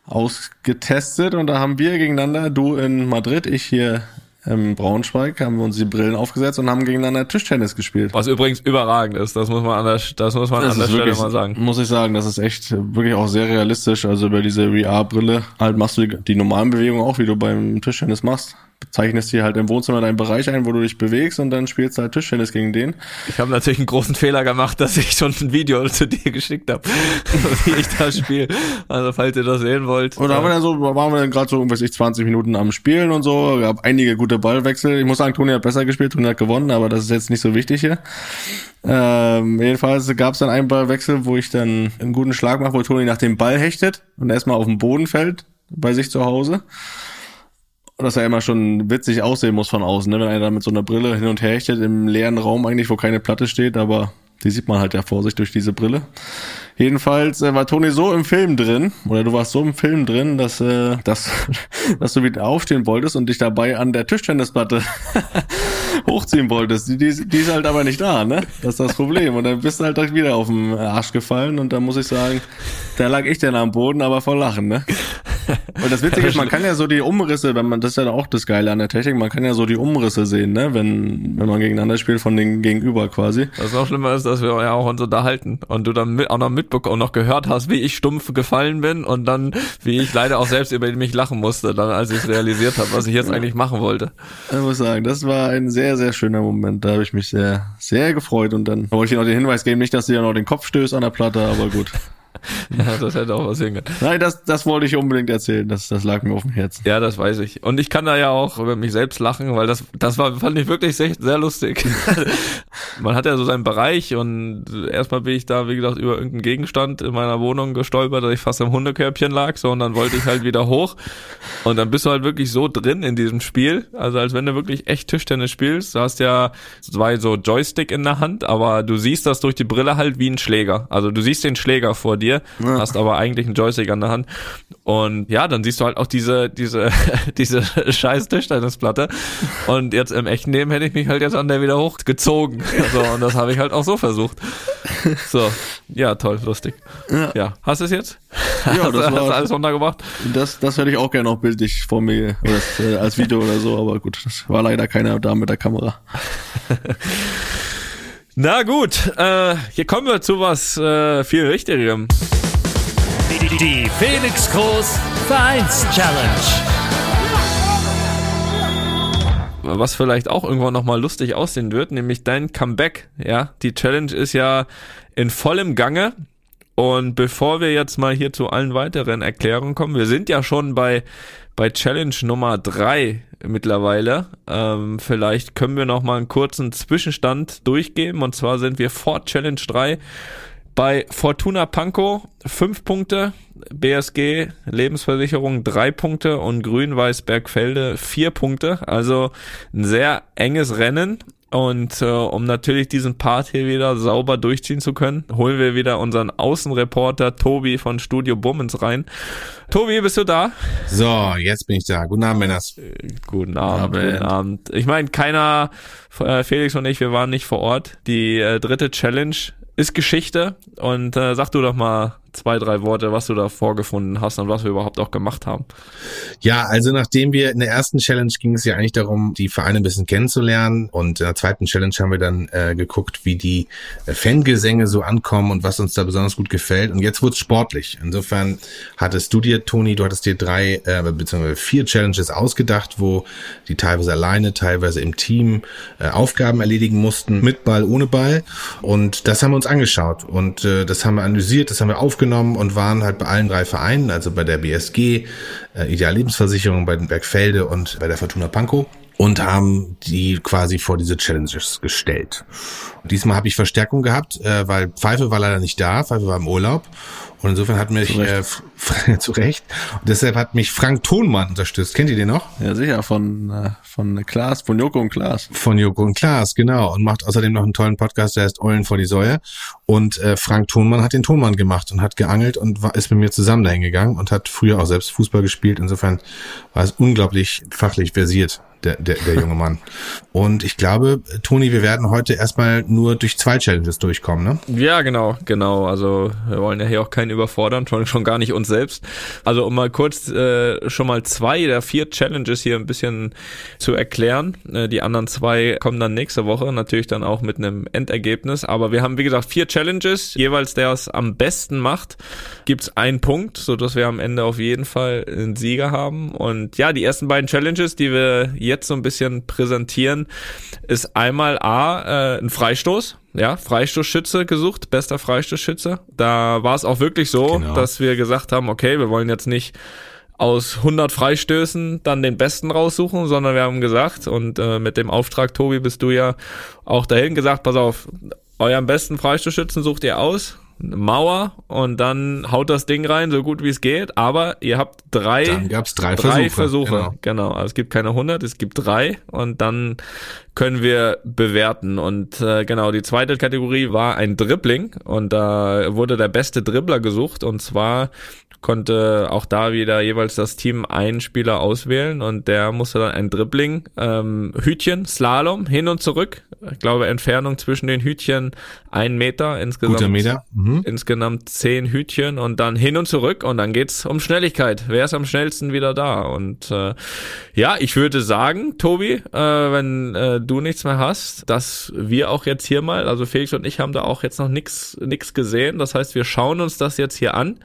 ausgetestet und da haben wir gegeneinander, du in Madrid, ich hier im Braunschweig, haben wir uns die Brillen aufgesetzt und haben gegeneinander Tischtennis gespielt. Was übrigens überragend ist, das muss man an der, das muss man das an der Stelle wirklich, mal sagen. Muss ich sagen, das ist echt wirklich auch sehr realistisch. Also über diese VR-Brille halt machst du die, die normalen Bewegungen auch, wie du beim Tischtennis machst zeichnest dir halt im Wohnzimmer deinen Bereich ein, wo du dich bewegst und dann spielst du halt Tischtennis gegen den. Ich habe natürlich einen großen Fehler gemacht, dass ich schon ein Video [LAUGHS] zu dir geschickt habe, [LAUGHS] wie ich da spiele. Also falls ihr das sehen wollt. Und da haben wir dann so, waren wir dann gerade so, weiß ich, 20 Minuten am Spielen und so. Gab einige gute Ballwechsel. Ich muss sagen, Toni hat besser gespielt, Toni hat gewonnen, aber das ist jetzt nicht so wichtig hier. Ähm, jedenfalls gab es dann einen Ballwechsel, wo ich dann einen guten Schlag mache, wo Toni nach dem Ball hechtet und erstmal auf den Boden fällt bei sich zu Hause. Dass er immer schon witzig aussehen muss von außen, ne? wenn er da mit so einer Brille hin und her hechtet im leeren Raum eigentlich, wo keine Platte steht, aber die sieht man halt ja vor sich durch diese Brille. Jedenfalls äh, war Toni so im Film drin, oder du warst so im Film drin, dass, äh, dass, [LAUGHS] dass du wieder aufstehen wolltest und dich dabei an der Tischtennisplatte [LAUGHS] hochziehen wolltest. Die, die, die ist halt aber nicht da, ne? Das ist das Problem. Und dann bist du halt direkt wieder auf den Arsch gefallen und da muss ich sagen, da lag ich dann am Boden, aber voll Lachen, ne? Und das Witzige ist, man kann ja so die Umrisse, wenn man, das ist ja auch das Geile an der Technik, man kann ja so die Umrisse sehen, ne, wenn, wenn man gegeneinander spielt von den Gegenüber quasi. Was noch schlimmer ist, dass wir ja auch uns unterhalten und du dann mit, auch noch mitbekommen und noch gehört hast, wie ich stumpf gefallen bin und dann, wie ich leider auch selbst über mich lachen musste, dann als ich es realisiert habe, was ich jetzt eigentlich machen wollte. Ich muss sagen, das war ein sehr, sehr schöner Moment. Da habe ich mich sehr, sehr gefreut und dann wollte ich dir noch den Hinweis geben, nicht, dass du ja noch den Kopf stößt an der Platte, aber gut. [LAUGHS] Ja, das hätte auch was hingehen. Nein, das, das wollte ich unbedingt erzählen. Das, das lag mir auf dem Herzen. Ja, das weiß ich. Und ich kann da ja auch über mich selbst lachen, weil das, das war, fand ich wirklich sehr, sehr lustig. [LAUGHS] Man hat ja so seinen Bereich und erstmal bin ich da, wie gesagt, über irgendeinen Gegenstand in meiner Wohnung gestolpert, dass ich fast im Hundekörbchen lag, so, und dann wollte ich halt wieder hoch. Und dann bist du halt wirklich so drin in diesem Spiel. Also als wenn du wirklich echt Tischtennis spielst. Du hast ja zwei so Joystick in der Hand, aber du siehst das durch die Brille halt wie ein Schläger. Also du siehst den Schläger vor dir, ja. hast aber eigentlich einen Joystick an der Hand. Und ja, dann siehst du halt auch diese, diese, [LAUGHS] diese scheiß Tischtennisplatte. Und jetzt im echten Leben hätte ich mich halt jetzt an der wieder hochgezogen. Also, und das habe ich halt auch so versucht. So, ja, toll, lustig. Ja, ja. hast du es jetzt? Ja, das hast, war hast alles runtergebracht. Das, das hätte ich auch gerne noch bildlich vor mir das, äh, als Video oder so, aber gut, das war leider keiner da mit der Kamera. [LAUGHS] Na gut, äh, hier kommen wir zu was äh, viel Richtigerem. Die, die Felix Groß Vereins Challenge. Was vielleicht auch irgendwann nochmal lustig aussehen wird, nämlich dein Comeback. Ja, die Challenge ist ja in vollem Gange. Und bevor wir jetzt mal hier zu allen weiteren Erklärungen kommen, wir sind ja schon bei, bei Challenge Nummer drei mittlerweile. Ähm, vielleicht können wir noch mal einen kurzen Zwischenstand durchgeben. Und zwar sind wir vor Challenge 3 bei Fortuna Pankow 5 Punkte, BSG Lebensversicherung 3 Punkte und Grün-Weiß Bergfelde 4 Punkte. Also ein sehr enges Rennen. Und äh, um natürlich diesen Part hier wieder sauber durchziehen zu können, holen wir wieder unseren Außenreporter Tobi von Studio Bummens rein. Tobi, bist du da? So, jetzt bin ich da. Guten Abend, Männers. Äh, guten Abend, Abend. guten Abend. Ich meine, keiner, äh, Felix und ich, wir waren nicht vor Ort. Die äh, dritte Challenge ist Geschichte. Und äh, sag du doch mal zwei, drei Worte, was du da vorgefunden hast und was wir überhaupt auch gemacht haben. Ja, also nachdem wir in der ersten Challenge ging es ja eigentlich darum, die Vereine ein bisschen kennenzulernen und in der zweiten Challenge haben wir dann äh, geguckt, wie die äh, Fangesänge so ankommen und was uns da besonders gut gefällt und jetzt wurde es sportlich. Insofern hattest du dir, Toni, du hattest dir drei äh, beziehungsweise vier Challenges ausgedacht, wo die teilweise alleine, teilweise im Team äh, Aufgaben erledigen mussten, mit Ball, ohne Ball und das haben wir uns angeschaut und äh, das haben wir analysiert, das haben wir aufgenommen aufgenommen und waren halt bei allen drei Vereinen, also bei der BSG, äh, Ideal Lebensversicherung, bei den Bergfelde und bei der Fortuna Pankow und haben die quasi vor diese Challenges gestellt. Und diesmal habe ich Verstärkung gehabt, äh, weil Pfeife war leider nicht da, Pfeife war im Urlaub und insofern hat mich zu Recht, äh, [LAUGHS] zu Recht. Und deshalb hat mich Frank Thonmann unterstützt. Kennt ihr den noch? Ja, sicher, von, äh, von Klaas, von Joko und Klaas. Von Joko und Klaas, genau. Und macht außerdem noch einen tollen Podcast, der heißt Eulen vor die Säue. Und äh, Frank Thonmann hat den Tonmann gemacht und hat geangelt und war, ist mit mir zusammen dahin gegangen und hat früher auch selbst Fußball gespielt. Insofern war es unglaublich fachlich versiert der, der, der junge Mann. Und ich glaube, Toni, wir werden heute erstmal nur durch zwei Challenges durchkommen, ne? Ja, genau, genau. Also wir wollen ja hier auch keinen überfordern, schon, schon gar nicht uns selbst. Also um mal kurz äh, schon mal zwei der vier Challenges hier ein bisschen zu erklären. Äh, die anderen zwei kommen dann nächste Woche, natürlich dann auch mit einem Endergebnis. Aber wir haben, wie gesagt, vier Challenges. Jeweils der es am besten macht, gibt's einen Punkt, so dass wir am Ende auf jeden Fall einen Sieger haben. Und ja, die ersten beiden Challenges, die wir jetzt so ein bisschen präsentieren, ist einmal A, äh, ein Freistoß. Ja, Freistoßschütze gesucht, bester Freistoßschütze. Da war es auch wirklich so, genau. dass wir gesagt haben, okay, wir wollen jetzt nicht aus 100 Freistößen dann den besten raussuchen, sondern wir haben gesagt, und äh, mit dem Auftrag, Tobi, bist du ja auch dahin gesagt, pass auf, euren besten Freistoßschützen sucht ihr aus, Mauer und dann haut das Ding rein, so gut wie es geht, aber ihr habt drei, Dann gab's drei drei Versuche, Versuche. genau. Genau. Also es gibt keine 100, es gibt drei und dann können wir bewerten. Und äh, genau, die zweite Kategorie war ein Dribbling und da wurde der beste Dribbler gesucht und zwar konnte auch da wieder jeweils das Team einen Spieler auswählen und der musste dann ein Dribbling, ähm, Hütchen, Slalom, hin und zurück. Ich glaube, Entfernung zwischen den Hütchen ein Meter insgesamt. Guter Meter. Mhm. Insgesamt zehn Hütchen und dann hin und zurück und dann geht's um Schnelligkeit. Wer ist am schnellsten wieder da? Und äh, ja, ich würde sagen, Tobi, äh, wenn äh, du nichts mehr hast, dass wir auch jetzt hier mal, also Felix und ich haben da auch jetzt noch nix nix gesehen. Das heißt, wir schauen uns das jetzt hier an.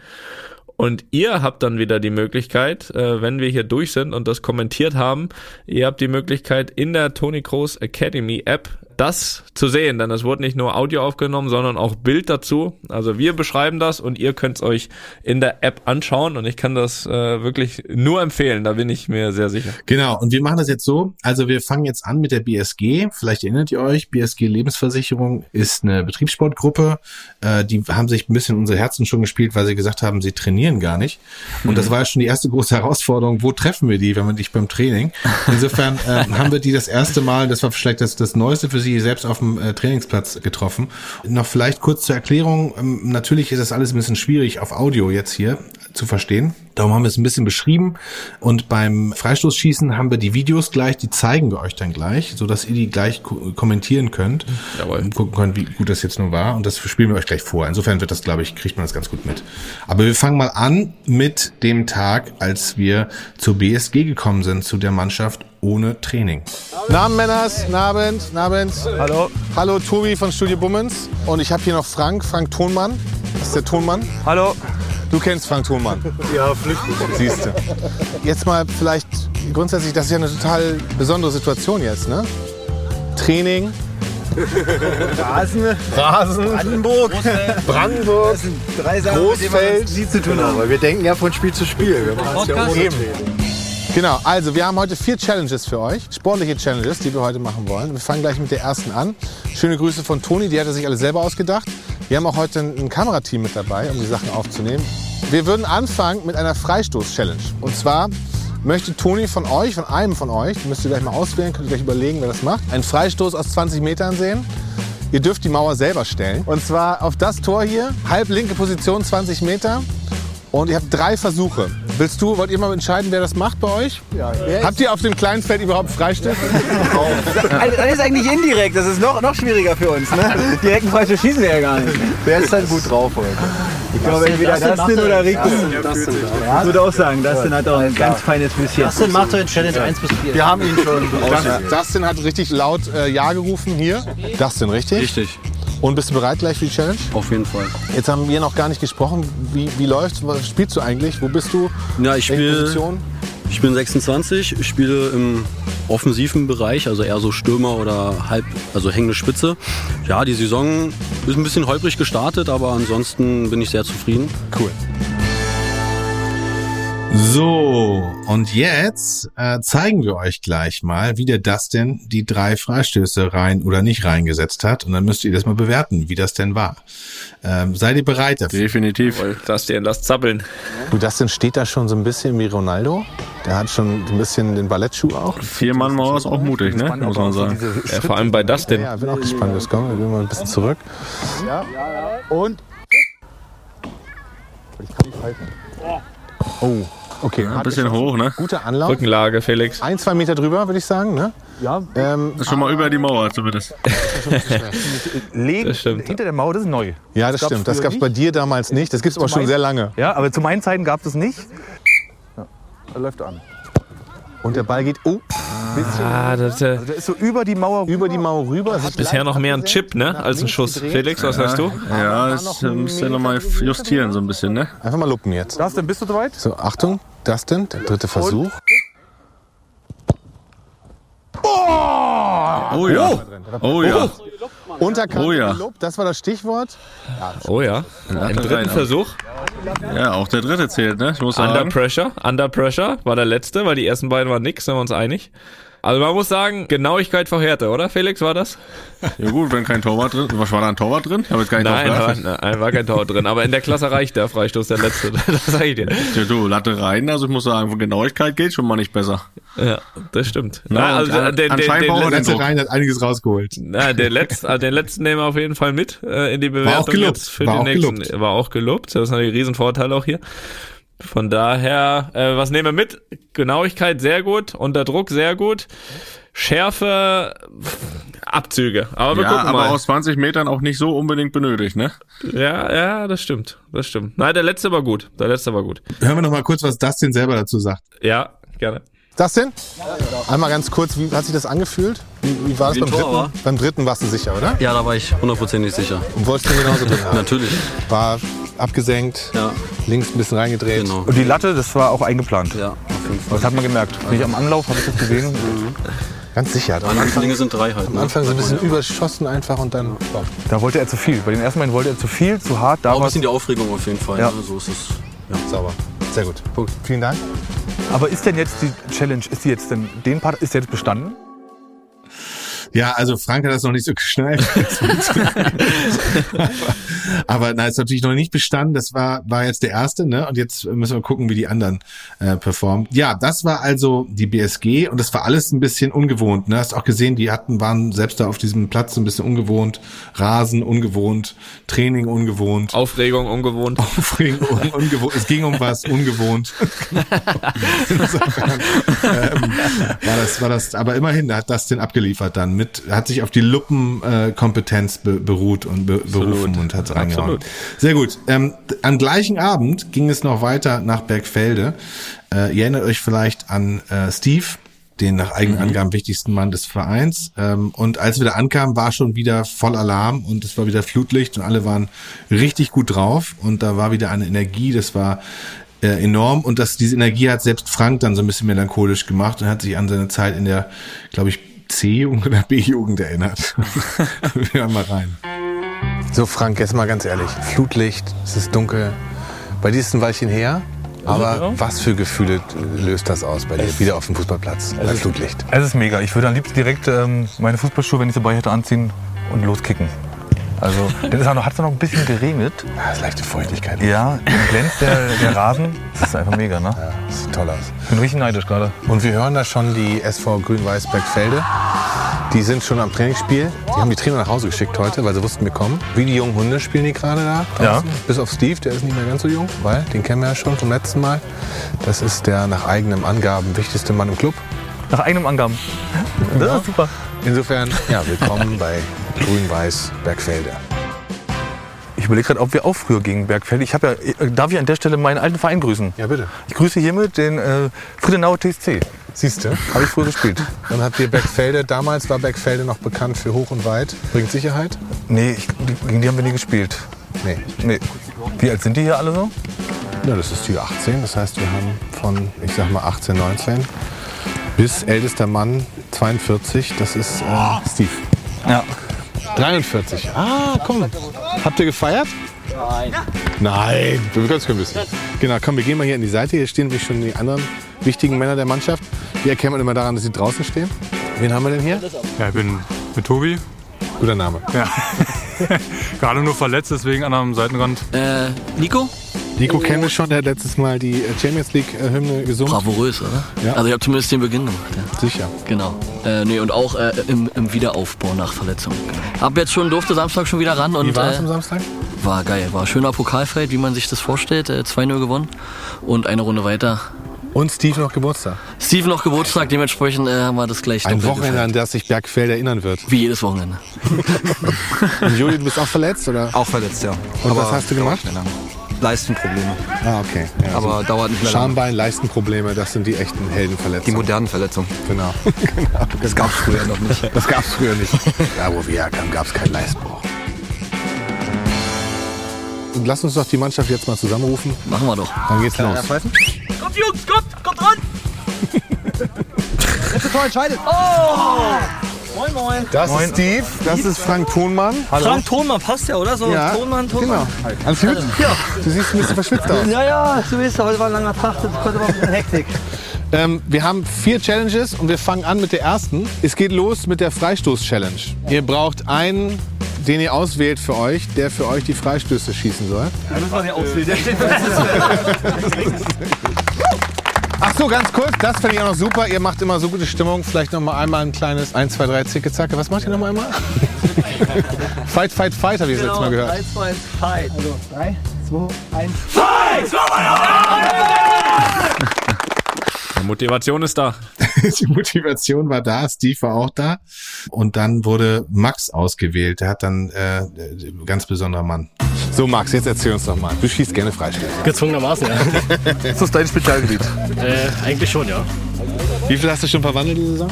Und ihr habt dann wieder die Möglichkeit, äh, wenn wir hier durch sind und das kommentiert haben, ihr habt die Möglichkeit in der Tony Kroos Academy App das zu sehen, denn es wurde nicht nur Audio aufgenommen, sondern auch Bild dazu. Also wir beschreiben das und ihr könnt es euch in der App anschauen und ich kann das äh, wirklich nur empfehlen, da bin ich mir sehr sicher. Genau, und wir machen das jetzt so. Also wir fangen jetzt an mit der BSG. Vielleicht erinnert ihr euch, BSG Lebensversicherung ist eine Betriebssportgruppe. Äh, die haben sich ein bisschen unsere Herzen schon gespielt, weil sie gesagt haben, sie trainieren gar nicht. Und das war ja schon die erste große Herausforderung. Wo treffen wir die, wenn wir nicht beim Training? Insofern äh, [LAUGHS] haben wir die das erste Mal, das war vielleicht das, das Neueste für sie, selbst auf dem äh, Trainingsplatz getroffen. Noch vielleicht kurz zur Erklärung. Ähm, natürlich ist das alles ein bisschen schwierig auf Audio jetzt hier zu verstehen. Darum haben wir es ein bisschen beschrieben. Und beim Freistoßschießen haben wir die Videos gleich, die zeigen wir euch dann gleich, so dass ihr die gleich ko kommentieren könnt. Jawohl. Und gucken könnt, wie gut das jetzt nun war. Und das spielen wir euch gleich vor. Insofern wird das, glaube ich, kriegt man das ganz gut mit. Aber wir fangen mal an mit dem Tag, als wir zur BSG gekommen sind, zu der Mannschaft ohne Training. Namen Männers, Nabend, Nabend. Hallo. Hallo, Tobi von Studio Bummens. Und ich habe hier noch Frank, Frank Tonmann. Das ist der Tonmann. Hallo. Du kennst Frank Tonmann. Ja. Siehst du. Jetzt mal vielleicht grundsätzlich, das ist ja eine total besondere Situation jetzt, ne? Training, Rasen, Rasen, Brandenburg. Brandenburg. Das sind drei Sachen, Großfeld. nie zu tun haben. Weil wir denken ja von Spiel zu Spiel. Wir machen es ja Eben. Genau, also wir haben heute vier Challenges für euch. Sportliche Challenges, die wir heute machen wollen. Wir fangen gleich mit der ersten an. Schöne Grüße von Toni, die hat er sich alle selber ausgedacht. Wir haben auch heute ein Kamerateam mit dabei, um die Sachen aufzunehmen. Wir würden anfangen mit einer Freistoß-Challenge. Und zwar möchte Toni von euch, von einem von euch, müsst ihr gleich mal auswählen, könnt ihr gleich überlegen, wer das macht, einen Freistoß aus 20 Metern sehen. Ihr dürft die Mauer selber stellen. Und zwar auf das Tor hier, halb linke Position, 20 Meter. Und ihr habt drei Versuche. Willst du, wollt ihr mal entscheiden, wer das macht bei euch? Habt ihr auf dem kleinen Feld überhaupt Freistift? [LAUGHS] Also, das ist eigentlich indirekt, das ist noch, noch schwieriger für uns. Ne? Direkten Freistoß schießen wir ja gar nicht. Wer ist denn gut drauf heute? Ich glaube, entweder Dustin oder Rico. Ich würde auch sagen, Dustin hat auch ein ganz feines Füßchen. Dustin macht in Challenge 1 bis 4. Wir haben ihn schon Dustin hat richtig laut äh, Ja gerufen hier. Dustin, richtig? Richtig, Und bist du bereit gleich für die Challenge? auf jeden Fall. Jetzt haben wir noch gar nicht gesprochen. Wie, wie läuft's? Was spielst du eigentlich? Wo bist du? Ja, ich spiele, Position? ich bin 26, ich spiele im offensiven Bereich, also eher so Stürmer oder halb, also hängende Spitze. Ja, die Saison ist ein bisschen holprig gestartet, aber ansonsten bin ich sehr zufrieden. Cool. So, und jetzt äh, zeigen wir euch gleich mal, wie der Dustin die drei Freistöße rein oder nicht reingesetzt hat. Und dann müsst ihr das mal bewerten, wie das denn war. Ähm, seid ihr bereit dafür? Definitiv. Dir lasst zappeln. Du, Dustin steht da schon so ein bisschen wie Ronaldo. Der hat schon ein bisschen den Ballettschuh auch. Vier Mann Mauer ist auch mutig, ne? Muss man sagen. Ja, vor allem bei Dustin. Ja, bin auch gespannt. Jetzt kommen wir gehen mal ein bisschen zurück. Und Oh, okay. Ein bisschen hoch, ne? Guter Anlauf. Rückenlage, Felix. Ein, zwei Meter drüber, würde ich sagen. Ne? ja, Ähm, Ist schon mal über die Mauer zumindest. [LAUGHS] legen Das stimmt. hinter der Mauer, das ist neu. ja, das gab's stimmt. Das gab es bei dir damals nicht. Das gibt es aber schon sehr lange. Ja, aber zu meinen Zeiten gab es nicht. Ja, da läuft an. Und der Ball geht oh, Ah, das ist ja Also der ist so über die Mauer über die Mauer rüber. Hat bisher noch mehr ein Chip, ne? Als ein Schuss. Felix, was sagst du? Ja, das äh, müsst ihr nochmal justieren so ein bisschen, ne? Einfach mal lupen jetzt. Dustin, bist du soweit? So, Achtung, Dustin, der dritte Versuch. Oh ja. Oh ja. Unterkante Oh ja. gelobt, das war das Stichwort. Oh ja. Ein dritten. Versuch. Ja, auch der dritte zählt, ne? Ich muss Under sagen. Pressure. Under Pressure war der letzte, weil die ersten beiden waren nix, sind wir uns einig. Also man muss sagen, Genauigkeit vor Härte, oder Felix, war das? Ja gut, wenn kein Torwart drin, was war da ein Torwart drin? Ich habe jetzt gar nicht Nein, war, nein, war kein Tor drin. Aber in der Klasse reicht der Freistoß, der letzte. [LAUGHS] Das sag ich dir. Ja, du, Latte rein, also ich muss sagen, von Genauigkeit geht schon mal nicht besser. Ja, das stimmt. Na, und also, an- den, den, anscheinend den, braucht er den, den Letzte. Reihen hat einiges rausgeholt. na, den, letzten, also den letzten nehmen wir auf jeden Fall mit äh, in die Bewertung auch gelobt. jetzt für War auch nächsten. gelobt. War auch gelobt. Das ist natürlich ein Riesenvorteil auch hier. Von daher, äh, was nehmen wir mit? Genauigkeit sehr gut, unter Druck sehr gut, Schärfe, Abzüge. Aber wir ja, gucken aber mal. aus 20 Metern auch nicht so unbedingt benötigt, ne? ja, ja, das stimmt, das stimmt. Nein, der letzte war gut. Der letzte war gut. Hören wir noch mal kurz, was Dustin selber dazu sagt. Ja, gerne. Das denn? Einmal ganz kurz, wie hat sich das angefühlt? Wie, wie war das Wie beim dritten? war? Beim dritten warst du sicher, oder? Ja, da war ich hundertprozentig sicher. Und wolltest du genauso drin [LAUGHS] haben? Natürlich. War abgesenkt, Ja, links ein bisschen reingedreht. genau. Und die Latte, das war auch eingeplant. Ja, auf jeden Fall. Das hat man gemerkt. Nicht am Anlauf habe ich das gesehen. Ganz sicher. Am Andere Anfang, Dinge sind drei halt. am Ne? Anfang so ein bisschen überschossen einfach und dann. Wow. Da wollte er zu viel. Bei den ersten Beiden wollte er zu viel, zu hart. Da Auch ein bisschen die Aufregung auf jeden Fall. Ja. Ne? So ist es. Sauber. Sehr gut. Vielen Dank. Aber ist denn jetzt die Challenge, ist die jetzt denn, den Part ist jetzt bestanden? Ja, also Frank hat das noch nicht so geschnallt. [LAUGHS] aber, aber na, ist natürlich noch nicht bestanden. Das war, war jetzt der erste, ne? Und jetzt müssen wir gucken, wie die anderen äh, performen. Ja, das war also die BSG und das war alles ein bisschen ungewohnt. Ne? Hast auch gesehen, die hatten, waren selbst da auf diesem Platz ein bisschen ungewohnt. Rasen ungewohnt, Training ungewohnt. Aufregung ungewohnt. Aufregung un [LAUGHS] ungewohnt. Es ging um was ungewohnt. [LAUGHS] Insofern ähm, war das, war das, aber immerhin hat das den abgeliefert dann mit, hat sich auf die Luppenkompetenz äh, be beruht und be berufen und hat reingehauen. Sehr gut. Ähm, am gleichen Abend ging es noch weiter nach Bergfelde. Äh, ihr erinnert euch vielleicht an äh, Steve, den nach eigenen Angaben wichtigsten Mann des Vereins. Ähm, und als wir da ankamen, war schon wieder voll Alarm und es war wieder Flutlicht und alle waren richtig gut drauf und da war wieder eine Energie, das war äh, enorm und das, diese Energie hat selbst Frank dann so ein bisschen melancholisch gemacht und hat sich an seine Zeit in der, glaube ich, C-Jugend oder B-Jugend erinnert. [LAUGHS] wir hören mal rein. So, Frank, jetzt mal ganz ehrlich. Flutlicht, es ist dunkel. Bei dir ist es ein Weilchen her. Aber was für Gefühle löst das aus bei dir? Wieder auf dem Fußballplatz bei Flutlicht. Es ist mega. Ich würde am liebsten direkt ähm, meine Fußballschuhe, wenn ich dabei hätte, anziehen und loskicken. Also, denn es hat noch, hat's noch ein bisschen geregnet. Ja, das ist leichte Feuchtigkeit. Ja, dann glänzt der, der Rasen. Das ist einfach mega, ne? Ja, das sieht toll aus. Ich bin richtig neidisch gerade. Und wir hören da schon die SV Grün-Weiß Bergfelde. Die sind schon am Trainingsspiel. Die haben die Trainer nach Hause geschickt heute, weil sie wussten, wir kommen. Wie die jungen Hunde spielen die gerade da. draußen. Bis auf Steve, der ist nicht mehr ganz so jung, weil den kennen wir ja schon vom letzten Mal. Das ist der nach eigenen Angaben wichtigste Mann im Club. Nach eigenem Angaben. Das ist super. Insofern, ja, willkommen bei Grün-Weiß Bergfelde. Ich überlege gerade, ob wir auch früher gegen Bergfelde. Ich habe ja, äh, darf ich an der Stelle meinen alten Verein grüßen? Ja, bitte. Ich grüße hiermit den äh, Friedenauer TSC. Siehst du? Habe ich früher gespielt. Dann habt ihr Bergfelde, damals war Bergfelde noch bekannt für Hoch und Weit. Bringt Sicherheit? Nee, ich, gegen die haben wir nie gespielt. Nee. Nee. Wie alt sind die hier alle so? Ja, das ist die 18. Das heißt, wir haben von, ich sag mal, 18, 19 bis ältester Mann 42. Das ist äh, Steve. Ja. 43. Ah, komm. Habt ihr gefeiert? Nein. Nein. Wir können es ein bisschen. Genau, komm, wir gehen mal hier an die Seite. Hier stehen nämlich schon die anderen wichtigen Männer der Mannschaft. Die erkennt man immer daran, dass sie draußen stehen. Wen haben wir denn hier? Ja, ich bin mit Tobi. Guter Name. Ja. [LAUGHS] Gerade nur verletzt, deswegen an einem Seitenrand. Äh, Nico? Nico kennen wir schon, der hat letztes Mal die äh, Champions League-Hymne gesungen. Bravourös, oder? Ja. Also ich habe zumindest den Beginn gemacht. Ja. Sicher. Genau. Äh, nee, und auch äh, im, im Wiederaufbau nach Verletzung. Hab jetzt schon, durfte Samstag schon wieder ran. Und, Wie war es äh, am Samstag? War geil. War schöner Pokalfight, wie man sich das vorstellt. Äh, 2-0 gewonnen. Und eine Runde weiter. Und Steve noch Geburtstag. Steve noch Geburtstag, dementsprechend äh, haben wir das gleich Ein Wochenende, an das sich Bergfeld erinnern wird. Wie jedes Wochenende. [LAUGHS] [LAUGHS] Und Juli, du bist auch verletzt, oder? Auch verletzt, ja. Und Aber was hast du gemacht? Leistenprobleme. Ah, okay. Ja, Aber so dauert nicht mehr lange. Schambein, Leistenprobleme, das sind die echten Die Heldenverletzungen. modernen Verletzungen. Genau. [LAUGHS] Das gab es früher noch nicht. Das gab es früher nicht. Da, wo wir herkamen, gab es keinen Leistenbruch. Und lass uns doch die Mannschaft jetzt mal zusammenrufen. Machen wir doch. Dann geht's los. Kommt Jungs, kommt, kommt ran! Letzte [LAUGHS] Tor entscheidet. Oh! Moin, moin. Das ist Steve, das ist Frank Thonmann. Frank Thonmann passt ja, oder? So, Ja, Thonmann, Thonmann. Genau. Alles gut? Ja. Du siehst ein bisschen verschwitzt aus. Ja, ja, du weißt, heute war ein langer Tag, das konnte man ein bisschen Hektik. [LAUGHS] Ähm, wir haben vier Challenges und wir fangen an mit der ersten. Es geht los mit der Freistoß-Challenge. Ihr braucht einen, den ihr auswählt für euch, der für euch die Freistöße schießen soll. Da müssen wir den auswählen. [LAUGHS] [LAUGHS] Ach so, ganz kurz, das finde ich auch noch super. Ihr macht immer so gute Stimmung. Vielleicht noch mal einmal ein kleines 1, 2, 3 Zicke, Zacke. Was macht ihr noch mal einmal? [LAUGHS] fight, fight, fight, habe ich das letzte Mal gehört. 3, 2, Fight. Also 3, 2, 1. Fight! Die Motivation ist da. [LAUGHS] die Motivation war da, Steve war auch da. Und dann wurde Max ausgewählt. Der hat dann äh, ganz besonderer Mann. So, Max, jetzt erzähl uns doch mal. Du schießt gerne Freistöße. Gezwungenermaßen, ja. [LAUGHS] Ist das dein Spezialgebiet? Äh, eigentlich schon, ja. Wie viel hast du schon verwandelt diese Saison?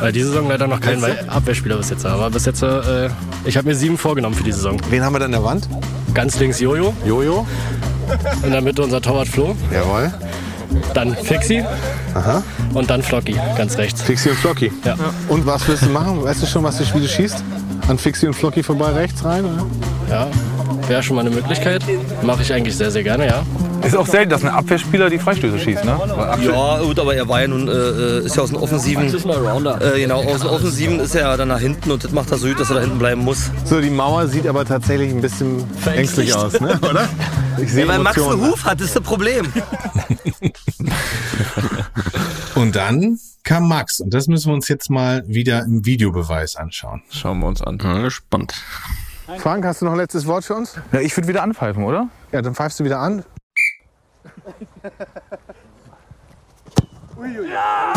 Äh, diese Saison leider noch kein Wei- Abwehrspieler bis jetzt. Aber bis jetzt, äh, ich habe mir sieben vorgenommen für die Saison. Wen haben wir da an der Wand? Ganz links Jojo. Jojo. In der Mitte unser Torwart Flo. Jawohl. Dann Fixi. Aha. Und dann Flocky, ganz rechts. Fixi und Flocky. Ja. Und was willst du machen? Weißt du schon, was du wie du schießt? An Fixi und Flocky vorbei rechts rein? Oder? Ja, wäre schon mal eine Möglichkeit. Mache ich eigentlich sehr, sehr gerne, ja. Ist auch selten, dass ein Abwehrspieler die Freistöße schießt, ne? Ja, gut, aber er war ja nun, äh, ist ja aus dem Offensiven. Äh, genau, aus dem Offensiven ist er ja dann nach hinten und das macht er so gut, dass er da hinten bleiben muss. So, die Mauer sieht aber tatsächlich ein bisschen ängstlich aus, ne? [LAUGHS] oder? Ich sehe Ja, weil Max einen. Huf hat, ist das Problem. [LAUGHS] Und dann kam Max. Und das müssen wir uns jetzt mal wieder im Videobeweis anschauen. Schauen wir uns an. Ja, gespannt. Frank, hast du noch ein letztes Wort für uns? Ja, ich würde wieder anpfeifen, oder? Ja, dann pfeifst du wieder an.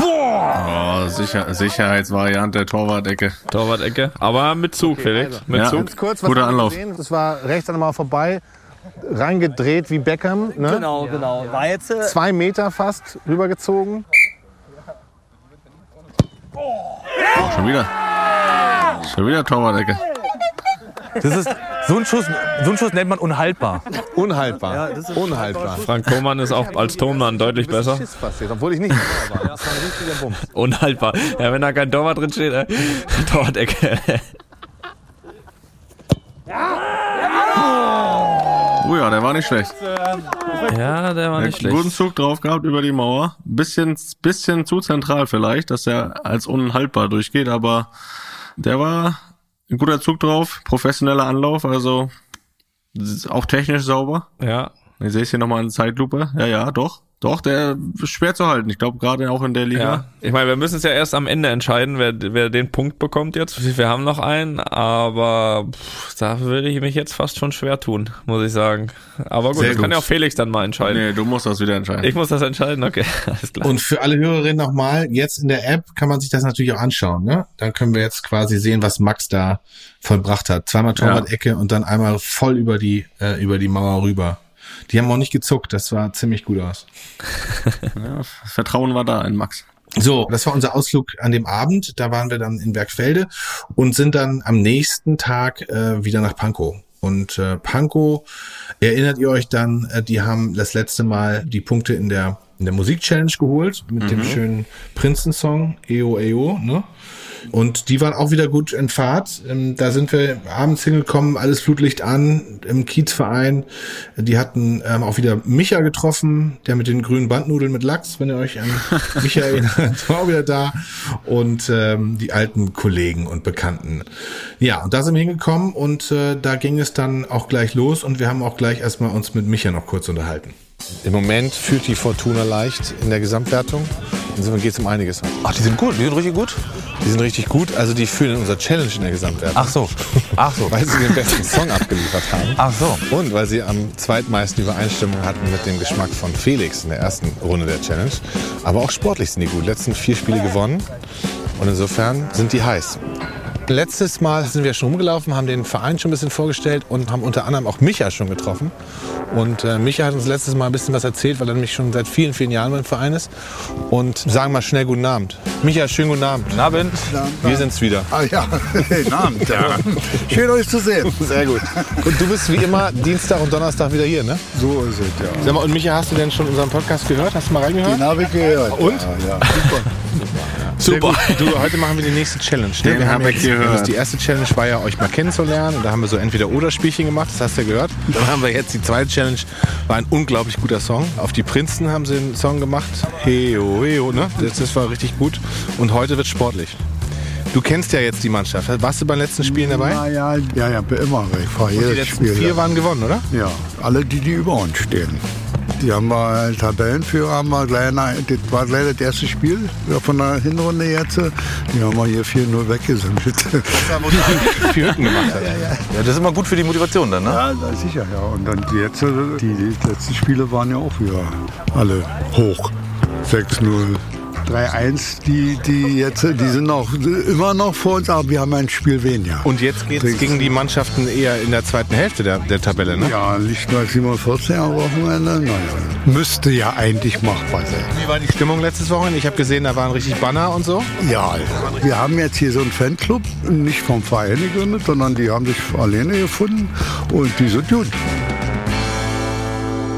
Oh, Sicher Sicherheitsvariante, Torwart-Ecke. Torwart-Ecke. Aber mit Zug, Felix. Mit Ja. Zug. Kurz, Guter Anlauf. gesehen? Das war rechts einmal vorbei, reingedreht wie Beckham. Ne? Genau, genau. War jetzt, äh, Zwei Meter fast rübergezogen. Schon wieder. Schon wieder Torwart-Ecke. Das ist, so, ein Schuss, so ein Schuss nennt man unhaltbar. Unhaltbar. Unhaltbar. Frank Thomann ist auch als Tonmann deutlich besser. Schiss passiert, obwohl ich nicht war. Das war ein richtiger Bumm. Unhaltbar. Ja, wenn da kein Torwart drin steht, äh, Torwart-Ecke. Oh ja, der war nicht schlecht. Ja, der war Der nicht einen guten schlecht. Zug drauf gehabt über die Mauer. Bisschen, bisschen zu zentral vielleicht, dass er als unhaltbar durchgeht, aber der war ein guter Zug drauf, professioneller Anlauf, also auch technisch sauber. Ja. Ich sehe es hier nochmal in Zeitlupe. Ja, ja, doch. Doch, der ist schwer zu halten. Ich glaube, gerade auch in der Liga. Ja, ich meine, wir müssen es ja erst am Ende entscheiden, wer, wer den Punkt bekommt jetzt. Wir haben noch einen, aber pff, da würde ich mich jetzt fast schon schwer tun, muss ich sagen. Aber gut, Sehr das kann gut. ja auch Felix dann mal entscheiden. Nee, du musst das wieder entscheiden. Ich muss das entscheiden, okay, [LAUGHS] alles klar. Und für alle Hörerinnen nochmal, jetzt in der App kann man sich das natürlich auch anschauen. Ne? Dann können wir jetzt quasi sehen, was Max da vollbracht hat. Zweimal Torwart-Ecke und dann einmal voll über die, äh, über die Mauer rüber. Die haben auch nicht gezuckt, das war ziemlich gut aus. [LAUGHS] ja, Vertrauen war da in Max. So, das war unser Ausflug an dem Abend. Da waren wir dann in Bergfelde und sind dann am nächsten Tag äh, wieder nach Pankow. Und äh, Pankow, erinnert ihr euch dann, äh, die haben das letzte Mal die Punkte in der in der Musik-Challenge geholt mit dem Mhm. schönen Prinzen-Song EO EO, ne? Und die waren auch wieder gut in Fahrt. Ähm, Da sind wir abends hingekommen, alles Flutlicht an im Kiezverein. Die hatten ähm, auch wieder Micha getroffen, der mit den grünen Bandnudeln mit Lachs, wenn ihr euch an [LAUGHS] Micha erinnert, war auch wieder da. Und ähm, die alten Kollegen und Bekannten. Ja, und da sind wir hingekommen und äh, da ging es dann auch gleich los und wir haben auch gleich erstmal uns mit Micha noch kurz unterhalten. Im Moment führt die Fortuna leicht in der Gesamtwertung. Insofern geht es um einiges. Ach, die sind gut, die sind richtig gut. Die sind richtig gut. Also die führen in unserer Challenge in der Gesamtwertung. Ach so. Ach so. [LAUGHS] Weil sie den besten Song abgeliefert haben. Ach so. Und weil sie am zweitmeisten Übereinstimmung hatten mit dem Geschmack von Felix in der ersten Runde der Challenge. Aber auch sportlich sind die gut. Letzten vier Spiele gewonnen. Und insofern sind die heiß. Letztes Mal sind wir schon rumgelaufen, haben den Verein schon ein bisschen vorgestellt und haben unter anderem auch Micha schon getroffen. Und äh, Micha hat uns letztes Mal ein bisschen was erzählt, weil er nämlich schon seit vielen, vielen Jahren beim Verein ist. Und sagen mal schnell guten Abend. Micha, schönen guten Abend. Guten Abend. Wir sind's wieder. Ah ja, guten Abend. Ja. [LAUGHS] Schön euch zu sehen. Sehr gut. Und du bist wie immer Dienstag und Donnerstag wieder hier, ne? So ist es, ja. Sag mal, und Micha, hast du denn schon unseren Podcast gehört? Hast du mal reingehört? Den habe ich gehört. Und? Ja, ja. Super. Gut. Du, heute machen wir die nächste Challenge. Ne? Den Wir haben jetzt, gehört. die erste Challenge war ja, euch mal kennenzulernen. Und da haben wir so Entweder-Oder-Spielchen gemacht, das hast du ja gehört. Dann haben wir jetzt die zweite Challenge, war ein unglaublich guter Song. Auf die Prinzen haben sie einen Song gemacht. Heo, heo, ne? Das, das war richtig gut. Und heute wird sportlich. Du kennst ja jetzt die Mannschaft. Warst du beim letzten Spielen dabei? Ja, ja, ja, ja immer. Ich fahre Und die jedes letzten Spiel. vier waren gewonnen, oder? Ja, alle die, die über uns stehen. Die haben wir Tabellenführer, haben wir gleich, das war gleich das erste Spiel ja, von der Hinrunde jetzt. Die haben wir hier 4-0 weggesimmelt. Vier Hütten [LAUGHS] gemacht hat. Ja, das ist immer gut für die Motivation dann, ne? Ja, sicher, ja. Und dann jetzt, äh, die, die letzten Spiele waren ja auch wieder alle hoch. 6-0. 3-1, die, die jetzt, die sind noch immer noch vor uns, aber wir haben ein Spiel weniger. Und jetzt geht es gegen die Mannschaften eher in der zweiten Hälfte der, der Tabelle, ne? Ja, Lichtwald 47 am Wochenende. Naja, müsste ja eigentlich machbar sein. Wie war die Stimmung letztes Wochenende? Ich habe gesehen, da waren richtig Banner und so. Ja, wir haben jetzt hier so einen Fanclub, nicht vom Verein gegründet, sondern die haben sich alleine gefunden und die sind gut.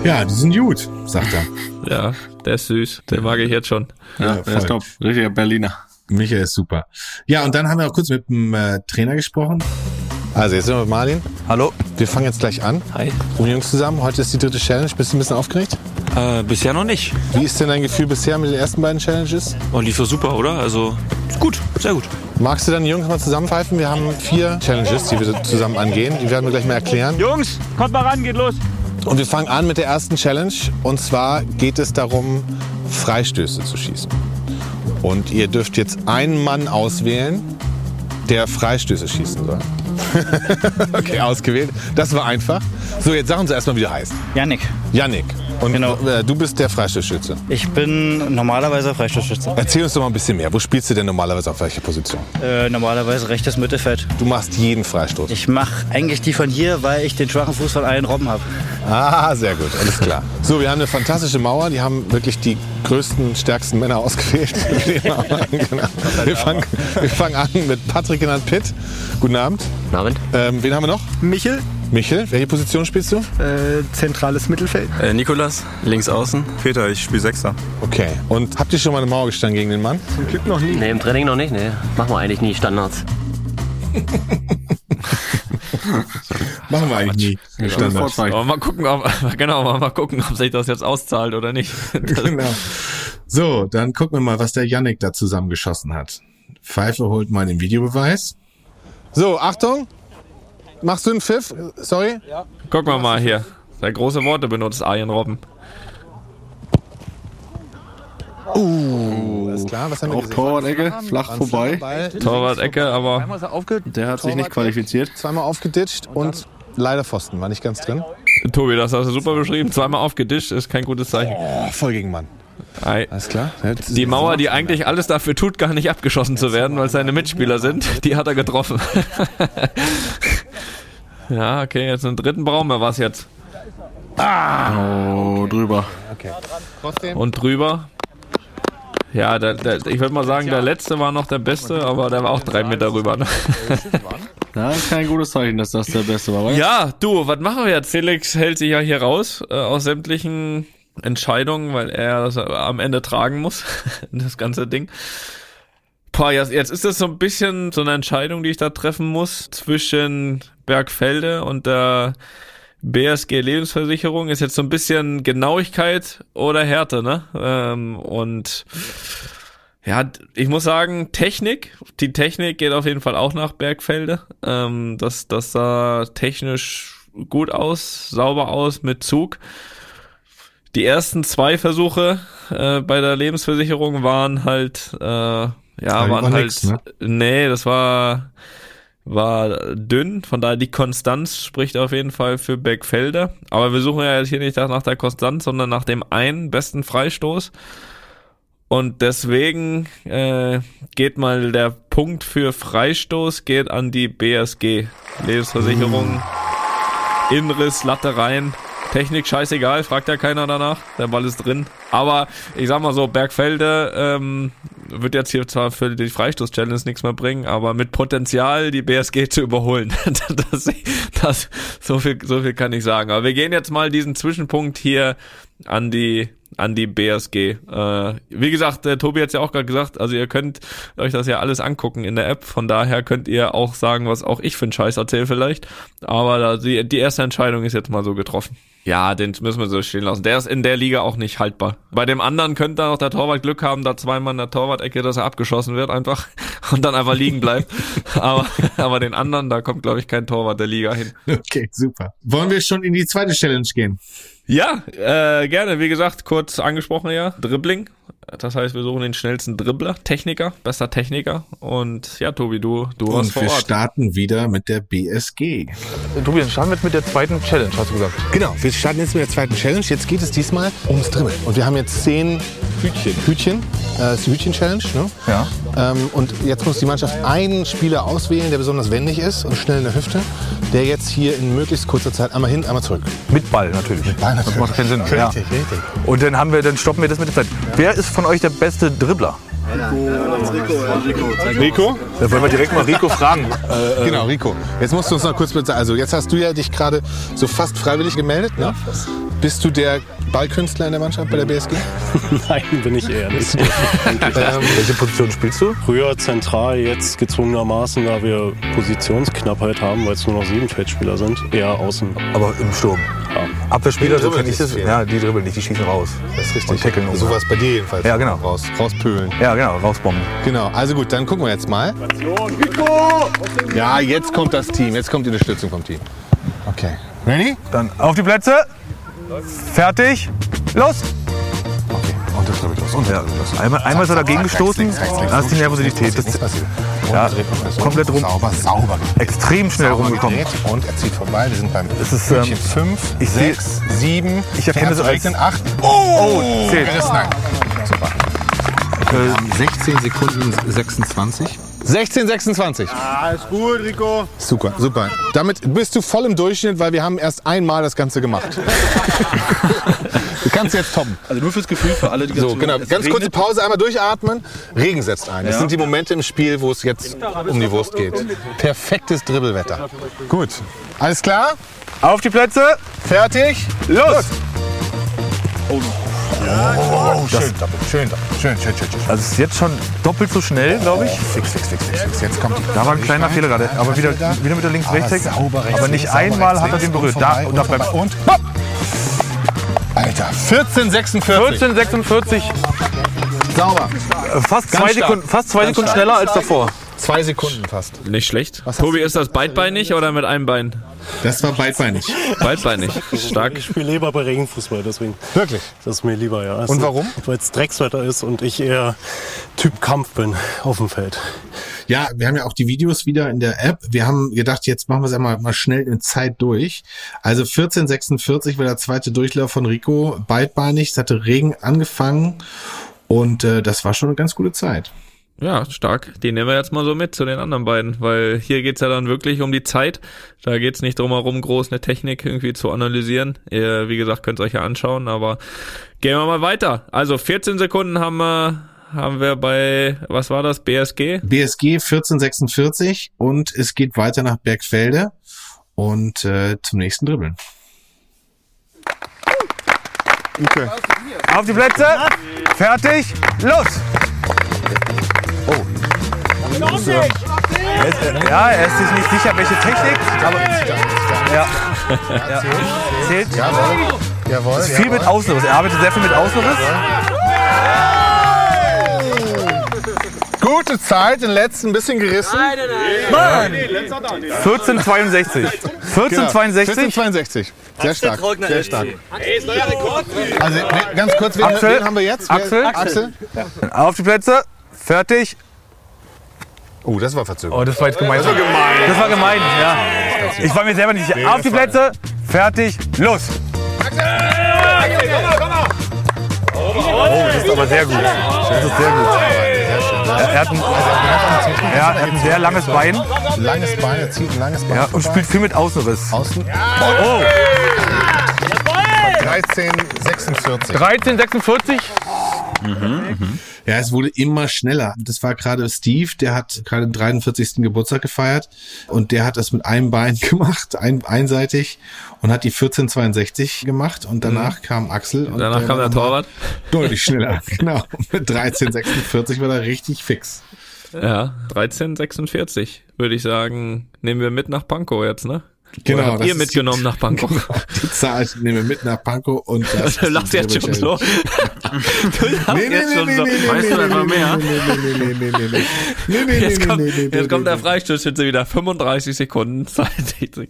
Ja, die sind gut, sagt er. Ja, der ist süß. Den mag ich jetzt schon. Ja, der ist top. Richtiger Berliner. Michael ist super. Ja, und dann haben wir auch kurz mit dem äh, Trainer gesprochen. Also jetzt sind wir mit Martin. Hallo. Wir fangen jetzt gleich an. Hi. Und Jungs zusammen, heute ist die dritte Challenge. Bist du ein bisschen aufgeregt? Äh, bisher noch nicht. Wie ist denn dein Gefühl bisher mit den ersten beiden Challenges? Oh, lief doch super, oder? Also, gut, sehr gut. Magst du dann die Jungs mal zusammenpfeifen? Wir haben vier Challenges, die wir zusammen angehen. Die werden wir gleich mal erklären. Jungs, kommt mal ran, geht los. Und wir fangen an mit der ersten Challenge. Und zwar geht es darum, Freistöße zu schießen. Und ihr dürft jetzt einen Mann auswählen, der Freistöße schießen soll. [LAUGHS] okay, ausgewählt. Das war einfach. So, jetzt sagen Sie erstmal, wie du heißt. Yannick. Yannick. Und äh, du bist der Freistoßschütze. Ich bin normalerweise Freistoßschütze. Erzähl uns doch mal ein bisschen mehr. Wo spielst du denn normalerweise auf welcher Position? Äh, normalerweise rechtes Mittelfeld. Du machst jeden Freistoß. Ich mache eigentlich die von hier, weil ich den schwachen Fuß von allen Robben habe. Ah, sehr gut, alles klar. So, wir haben eine fantastische Mauer. Die haben wirklich die größten, stärksten Männer ausgewählt. [LAUGHS] genau. [LAUGHS] wir, fangen, wir fangen an mit Patrick genannt Pitt. Guten Abend. Guten Abend. Ähm, wen haben wir noch? Michel. Michel, welche Position spielst du? Äh, zentrales Mittelfeld. Äh, Nikolas, links außen. Peter, ich spiele Sechster. Okay. Und habt ihr schon mal eine Mauer gestanden gegen den Mann? Zum Glück noch nie. Nee, im Training noch nicht. Nee, machen wir eigentlich nie Standards. [LAUGHS] Machen wir eigentlich nie. Standard. Aber mal gucken, ob, [LAUGHS] genau, aber mal gucken, ob sich das jetzt auszahlt oder nicht. [LAUGHS] genau. So, dann gucken wir mal, was der Yannick da zusammengeschossen hat. Pfeife holt mal den Videobeweis. So, Achtung. Machst du einen Pfiff? Sorry? Ja. Gucken wir mal hier. Der große Worte benutzt Arjen Robben. Uh, alles klar. Was haben wir Auch gesehen? Torwart-Ecke, flach vorbei. Torwart-Ecke, aber Der hat sich nicht qualifiziert. Zweimal aufgeditscht und leider Pfosten, war nicht ganz drin. Tobi, das hast du super beschrieben. Zweimal aufgedischt ist kein gutes Zeichen. Oh, voll gegen Mann. Alles klar. Die Mauer, die eigentlich alles dafür tut, gar nicht abgeschossen zu werden, weil es seine Mitspieler sind, [LAUGHS] die hat er getroffen. [LAUGHS] ja, okay, jetzt einen dritten brauchen wir was jetzt. Oh, drüber. Okay. Und drüber. Ja, der, der, ich würde mal sagen, der letzte war noch der beste, aber der war auch drei Meter rüber. Ne? [LAUGHS] Das ist kein gutes Zeichen, dass das der Beste war. oder? Ja, du, was machen wir jetzt? Felix hält sich ja hier raus äh, aus sämtlichen Entscheidungen, weil er das am Ende tragen muss, [LAUGHS] das ganze Ding. Boah, jetzt, jetzt ist das so ein bisschen so eine Entscheidung, die ich da treffen muss zwischen Bergfelde und der BSG Lebensversicherung. Ist jetzt so ein bisschen Genauigkeit oder Härte, ne? Ähm, und ja, ich muss sagen, Technik, die Technik geht auf jeden Fall auch nach Bergfelde. Ähm, das, das sah technisch gut aus, sauber aus mit Zug. Die ersten zwei Versuche äh, bei der Lebensversicherung waren halt, äh, ja, die waren halt, nix, ne? nee, das war, war dünn. Von daher die Konstanz spricht auf jeden Fall für Bergfelde. Aber wir suchen ja jetzt hier nicht nach der Konstanz, sondern nach dem einen besten Freistoß. Und deswegen äh, geht mal der Punkt für Freistoß geht an die BSG Lebensversicherung. Inriss, Latte rein. Technik scheißegal, fragt ja keiner danach. Der Ball ist drin. Aber ich sag mal so, Bergfelde ähm, wird jetzt hier zwar für die Freistoß-Challenge nichts mehr bringen, aber mit Potenzial, die BSG zu überholen. [LAUGHS] das, das, so, viel, so viel kann ich sagen. Aber wir gehen jetzt mal diesen Zwischenpunkt hier an die an die BSG. Äh, wie gesagt, der Tobi hat's ja auch gerade gesagt, also ihr könnt euch das ja alles angucken in der App, von daher könnt ihr auch sagen, was auch ich für einen Scheiß erzähle vielleicht, aber da, die, die erste Entscheidung ist jetzt mal so getroffen. Ja, den müssen wir so stehen lassen. Der ist in der Liga auch nicht haltbar. Bei dem anderen könnte auch der Torwart Glück haben, da zweimal in der Torwart-Ecke, dass er abgeschossen wird einfach [LAUGHS] und dann einfach liegen bleibt. [LAUGHS] aber, aber den anderen, da kommt, glaube ich, kein Torwart der Liga hin. Okay, super. Wollen wir schon in die zweite Challenge gehen? Ja, äh, gerne. Wie gesagt, kurz angesprochen ja, Dribbling. Das heißt, wir suchen den schnellsten Dribbler, Techniker, bester Techniker. Und ja, Tobi, du, du warst Und vor wir Ort. starten wieder mit der BSG. Tobi, dann starten wir jetzt mit der zweiten Challenge, hast du gesagt. Genau, wir starten jetzt mit der zweiten Challenge. Jetzt geht es diesmal ums Dribbeln. Und wir haben jetzt zehn Hütchen. Hütchen, äh, das ist die Hütchen-Challenge. Ne? Ja. Ähm, und jetzt muss die Mannschaft einen Spieler auswählen, der besonders wendig ist und schnell in der Hüfte, der jetzt hier in möglichst kurzer Zeit einmal hin, einmal zurück. Mit Ball natürlich. Mit Ball Das macht keinen Sinn. Richtig, ja. richtig. Und dann haben wir, dann stoppen wir das mit der Zeit. Wer ist von euch der beste Dribbler? Rico? Da wollen wir direkt mal Rico fragen. [LAUGHS] Äh, Genau, Rico. Jetzt musst du uns noch kurz bitte, also jetzt hast du ja dich gerade so fast freiwillig gemeldet, ne? Bist du der Ballkünstler in der Mannschaft bei der [LAUGHS] BSG? Nein, bin ich eher nicht. [LAUGHS] Ähm, Welche Position spielst du? Früher zentral, jetzt gezwungenermaßen, da wir Positionsknappheit haben, weil es nur noch sieben Feldspieler sind, eher außen. Aber im Sturm. Ja. Abwehrspieler, Die so ich nicht das. Ja, die dribbeln nicht, die schießen raus. Das ist richtig. Und tackeln um. So war es bei dir jedenfalls. Ja, genau. Raus, rauspölen. Ja, genau, rausbomben. Genau, also gut, dann gucken wir jetzt mal. Ja, jetzt kommt das Team, jetzt kommt die Unterstützung vom Team. Okay. Ready? Dann auf die Plätze. Fertig. Los! Okay, und das dribbelt los. Und Ja, einmal, einmal ist er dagegen gestoßen. Das ist die Nervosität. Das, ja, komplett rum. Sauber, sauber. Extrem schnell Sauber rumgekommen. Und er zieht vorbei. Wir sind beim Es ist, ähm, 5, ich sehe- 6, 7. Ich erkenne so als- 8. Oh, zählt. Gerissen. Nein. Super. Haben 16 Sekunden 26. 16, 26. Ah, ist gut, Rico. Super, super. Damit bist du voll im Durchschnitt, weil wir haben erst einmal das Ganze gemacht. du kannst jetzt toppen. Also nur fürs Gefühl für alle, die So, ganz genau. es Ganz kurze regnet. Pause, einmal durchatmen. Regen setzt ein. Das Ja. sind die Momente im Spiel, wo es jetzt um die Wurst geht. Perfektes Dribbelwetter. Gut. Alles klar? Auf die Plätze. Fertig? Los! Oh, schön, doppelt. Schön, doppelt. Schön, schön, schön, schön. Also es ist jetzt schon doppelt so schnell, glaube ich. Fix, fix, fix, fix, fix. Jetzt kommt die. Da war ein kleiner Fehler gerade. Aber wieder, wieder mit der links rechts Aber sauber rechts, Aber nicht sauber einmal rechts, hat er den berührt. und Da, vorbei und da und bleibt vorbei und hopp! Alter, 14, 46. 14, 46. Sauber. Äh, Fast Ganz zwei. Sekunden, fast zwei Sekunden schneller als davor. Zwei Sekunden fast. Nicht schlecht. hast Tobi, ist das beidbeinig oder mit einem Bein? Das war beidbeinig. Beidbeinig. Stark. Ich spiele lieber bei Regenfußball, deswegen. Wirklich? Das ist mir lieber, ja. Und warum? Weil es Dreckswetter ist und ich eher Typ Kampf bin auf dem Feld. Ja, wir haben ja auch die Videos wieder in der App. Wir haben gedacht, jetzt machen wir es einmal mal schnell in Zeit durch. Also 14:46 war der zweite Durchlauf von Rico. Beidbeinig, es hatte Regen angefangen und äh, das war schon eine ganz gute Zeit. Ja, stark. Die nehmen wir jetzt mal so mit zu den anderen beiden, weil hier geht's ja dann wirklich um die Zeit. Da geht's nicht drum herum, groß eine Technik irgendwie zu analysieren. Ihr, wie gesagt, könnt ihr euch ja anschauen, aber gehen wir mal weiter. Also 14 Sekunden haben wir, haben wir bei, was war das, BSG? BSG 14:46 und es geht weiter nach Bergfelde und äh, zum nächsten Dribbeln. Okay. Auf die Plätze. Fertig. Los! Oh. Er ist, ja, er ist sich nicht sicher, welche Technik, aber ja. ja. Zählt. Jawohl. Jawohl. Ist viel mit Außenriss. Er arbeitet sehr viel mit Außenriss. Gute Zeit, den letzten ein bisschen gerissen. Mann! 1462. 1462. 1462. Sehr stark. Sehr stark. Ey, ist neuer Rekord. Also ganz kurz, wen, Axel. wen haben wir jetzt? Wer- Axel. Axel. Auf die Plätze. Fertig. Oh, das war verzögert. Oh, das war jetzt gemein. Das war gemein. Das war gemein, ja. Ich war mir selber nicht sicher. Auf die Plätze. Fertig. Los. Oh, das ist aber sehr gut. Das ist sehr gut. Er, hat ein, ja, er hat ein sehr langes Bein. Langes Bein, er zieht ein langes Bein. Ja, und spielt viel mit Außenriss. Außen. Oh, 13, 46. 13, 46. Ja, es wurde immer schneller. Das war gerade Steve, der hat gerade den 43. Geburtstag gefeiert und der hat das mit einem Bein [LAUGHS] gemacht, ein, einseitig und hat die 1462 gemacht und danach Mhm. kam Axel. Und Danach kam der Torwart. Deutlich schneller, [LAUGHS] genau. Mit 1346 war er richtig fix. Ja, 1346 würde ich sagen, nehmen wir mit nach Pankow jetzt, ne? Genau, habt das ihr mitgenommen die- nach Pankow? [LAUGHS] Die Zahl nehmen wir mit nach Pankow und [LAUGHS] das [LAUGHS] Du lachst jetzt schon so. Du lachst jetzt schon so. Weißt du etwa mehr? Nee, nee, nee, nee, nee, nee. Nee, nee, Jetzt nee, kommt, nee, nee, jetzt nee, kommt der nee. Freistoßschütze wieder. 35 Sekunden, 62.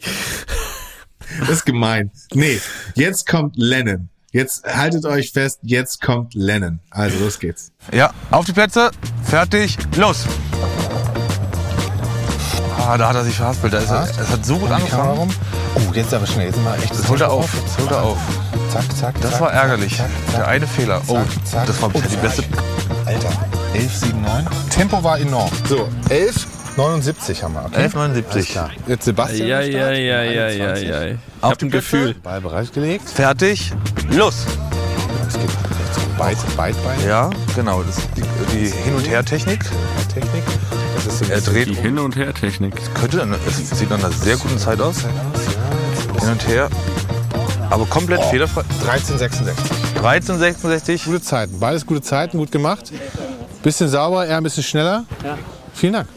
Das ist gemein. Nee, jetzt kommt Lennon. Jetzt haltet euch fest, jetzt kommt Lennon. Also los geht's. Ja, auf die Plätze, fertig, los. Ah, da hat er sich verhaspelt. Da ist er, es hat so gut angefangen. rum. Oh, jetzt aber schnell. Jetzt sind wir echt Das holt er auf. Das holt er auf. Zack, zack, Das zack, war ärgerlich. zack, zack, Der eine Fehler. Oh, zack. das war bisher die beste. Alter, 11, 7, 9. Tempo war enorm. So, 11, 79 haben wir. Okay? 11,79. Alles klar. Jetzt Sebastian. Ja, ja, ja, ja, ja, 21. ja. Ich Auf Plätze. Gefühl. Ball bereitgelegt. Fertig, los. Es geht jetzt Beit, Beitbein. Ja, genau. Das ist die, die Hin- und Her-Technik. Technik. Das ist so Er dreht Die Hin- und Her-Technik. Könnte, dann- es sieht nach einer sehr guten Zeit aus. Hin und her. Aber komplett fehlerfrei. 1366. 13,66. Gute Zeiten. Beides gute Zeiten, gut gemacht. Bisschen sauberer, eher ein bisschen schneller. Vielen Dank.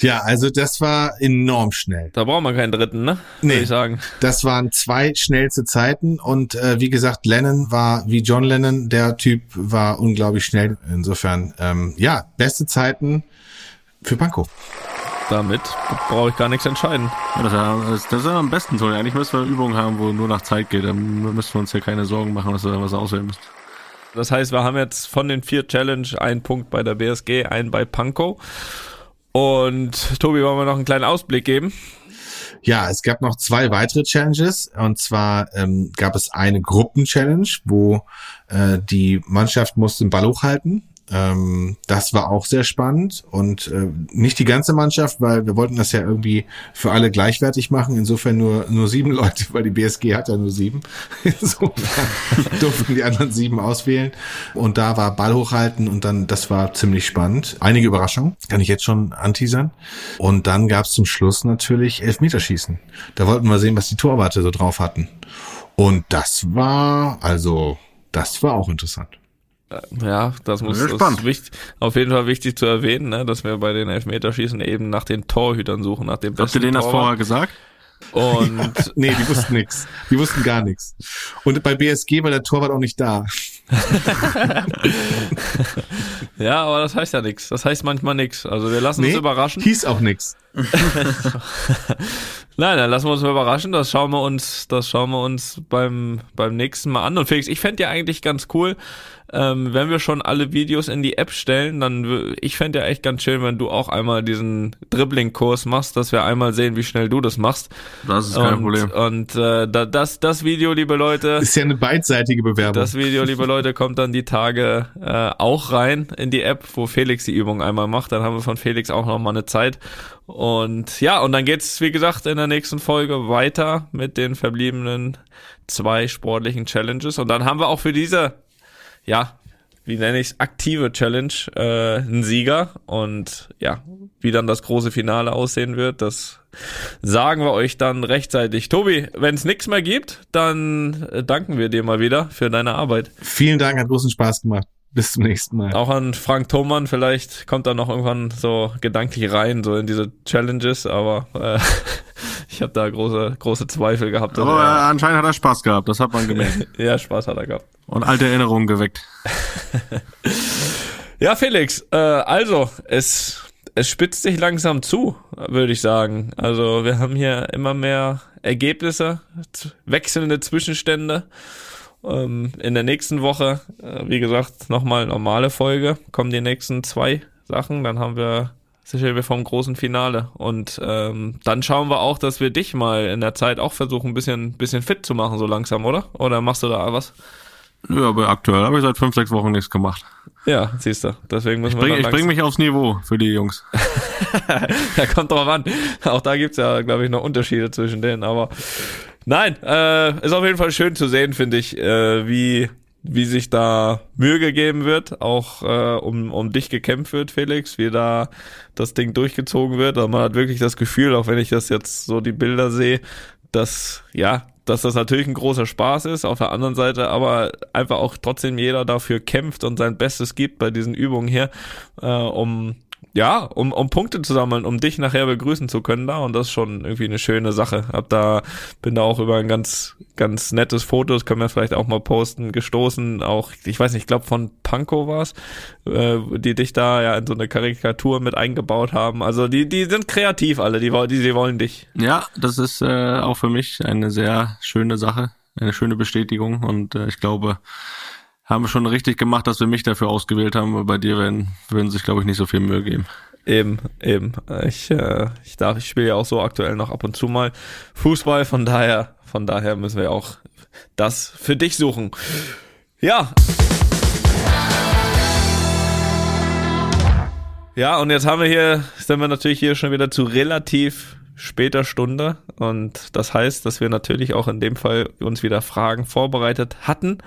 Ja, also das war enorm schnell. Da brauchen wir keinen dritten, ne? Nee. Würde ich sagen. Das waren zwei schnellste Zeiten und äh, wie gesagt, Lennon war wie John Lennon, der Typ war unglaublich schnell. Insofern, ähm, ja, beste Zeiten für Pankow. Damit brauche ich gar nichts entscheiden. Ja, das, ist ja- das, das ist ja am besten so. Eigentlich müssen wir Übungen haben, wo nur nach Zeit geht. Dann müssen wir uns ja keine Sorgen machen, dass wir da was auswählen müssen. Das heißt, wir haben jetzt von den vier Challenge einen Punkt bei der BSG, einen bei Pankow. Und Tobi, wollen wir noch einen kleinen Ausblick geben? Ja, es gab noch zwei weitere Challenges und zwar ähm, gab es eine Gruppen-Challenge, wo äh, die Mannschaft musste den Ball hochhalten. Ähm, das war auch sehr spannend und äh, nicht die ganze Mannschaft, weil wir wollten das ja irgendwie für alle gleichwertig machen. Insofern nur nur sieben [LAUGHS] Leute, weil die BSG hat ja nur sieben. [LAUGHS] Insofern [LAUGHS] durften die anderen sieben auswählen und da war Ball hochhalten und dann das war ziemlich spannend. Einige Überraschungen, kann ich jetzt schon anteasern. Und dann gab es zum Schluss natürlich Elfmeterschießen. Da wollten wir sehen, was die Torwarte so drauf hatten. Und das war also das war auch interessant. Ja, das muss das wichtig, auf jeden Fall wichtig zu erwähnen, ne, dass wir bei den Elfmeterschießen eben nach den Torhütern suchen, nach dem Habt ihr besten denen das Torwart. vorher gesagt? Und [LAUGHS] Nee, die wussten nix. Die wussten gar nichts. Und bei BSG war der Torwart auch nicht da. [LAUGHS] ja, aber das heißt ja nichts. Das heißt manchmal nichts. Also wir lassen uns Nee, überraschen. Hieß auch nix. [LAUGHS] Nein, dann lassen wir uns mal überraschen. Das schauen wir uns, das schauen wir uns beim, beim nächsten Mal an. Und Felix, ich fände ja eigentlich ganz cool, ähm, wenn wir schon alle Videos in die App stellen, dann, ich fände ja echt ganz schön, wenn du auch einmal diesen Dribbling-Kurs machst, dass wir einmal sehen, wie schnell du das machst. Das ist kein und, Problem. Und äh, da, das, das Video, liebe Leute, Ist ja eine beidseitige Bewerbung. das Video, liebe Leute, kommt dann die Tage äh, auch rein in die App, wo Felix die Übung einmal macht. Dann haben wir von Felix auch noch mal eine Zeit. Und ja, und dann geht's wie gesagt, in der nächsten Folge weiter mit den verbliebenen zwei sportlichen Challenges. Und dann haben wir auch für diese, ja, wie nenne ich's, aktive Challenge äh, einen Sieger. Und ja, wie dann das große Finale aussehen wird, das sagen wir euch dann rechtzeitig. Tobi, wenn es nichts mehr gibt, dann äh, danken wir dir mal wieder für deine Arbeit. Vielen Dank, hat großen Spaß gemacht. Bis zum nächsten Mal. Auch an Frank Thomann, vielleicht kommt er noch irgendwann so gedanklich rein, so in diese Challenges, aber äh, [LAUGHS] ich habe da große, große Zweifel gehabt. Aber äh, er- anscheinend hat er Spaß gehabt, das hat man gemerkt. [LAUGHS] ja, Spaß hat er gehabt. Und alte Erinnerungen geweckt. [LAUGHS] Ja, Felix, äh, also, es, es spitzt sich langsam zu, würde ich sagen. Also, wir haben hier immer mehr Ergebnisse, wechselnde Zwischenstände. Ähm, in der nächsten Woche, äh, wie gesagt, nochmal normale Folge, kommen die nächsten zwei Sachen, dann haben wir sicher wir vom großen Finale. Und ähm, dann schauen wir auch, dass wir dich mal in der Zeit auch versuchen, ein bisschen, bisschen fit zu machen, so langsam, oder? Oder machst du da was? Ja, aber aktuell habe ich seit fünf, sechs Wochen nichts gemacht. Ja, siehst du. Deswegen müssen Ich wir bringe dann ich bring langsam- mich aufs Niveau für die Jungs. [LAUGHS] ja, kommt drauf an. Auch da gibt's ja, glaube ich, noch Unterschiede zwischen denen. Aber nein, äh, ist auf jeden Fall schön zu sehen, finde ich, äh, wie, wie sich da Mühe gegeben wird, auch äh, um, um dich gekämpft wird, Felix, wie da das Ding durchgezogen wird. Und man hat wirklich das Gefühl, auch wenn ich das jetzt so die Bilder sehe, dass, ja, dass das natürlich ein großer Spaß ist, auf der anderen Seite aber einfach auch trotzdem jeder dafür kämpft und sein Bestes gibt bei diesen Übungen hier, äh, um ja, um, um Punkte zu sammeln, um dich nachher begrüßen zu können da und das ist schon irgendwie eine schöne Sache. Hab da, bin da auch über ein ganz, ganz nettes Foto, das können wir vielleicht auch mal posten, gestoßen, auch, ich weiß nicht, ich glaube von Panko war's, äh, die dich da ja in so eine Karikatur mit eingebaut haben. Also die, die sind kreativ alle, die, die, die wollen dich. Ja, das ist äh, auch für mich eine sehr schöne Sache, eine schöne Bestätigung und äh, ich glaube, haben wir schon richtig gemacht, dass wir mich dafür ausgewählt haben. Aber bei dir werden, würden sich, glaube ich, nicht so viel Mühe geben. Eben, eben. Ich, äh, ich darf, ich spiele ja auch so aktuell noch ab und zu mal Fußball, von daher, von daher müssen wir auch das für dich suchen. Ja. Ja, und jetzt haben wir hier, sind wir natürlich hier schon wieder zu relativ später Stunde und das heißt, dass wir natürlich auch in dem Fall uns wieder Fragen vorbereitet hatten.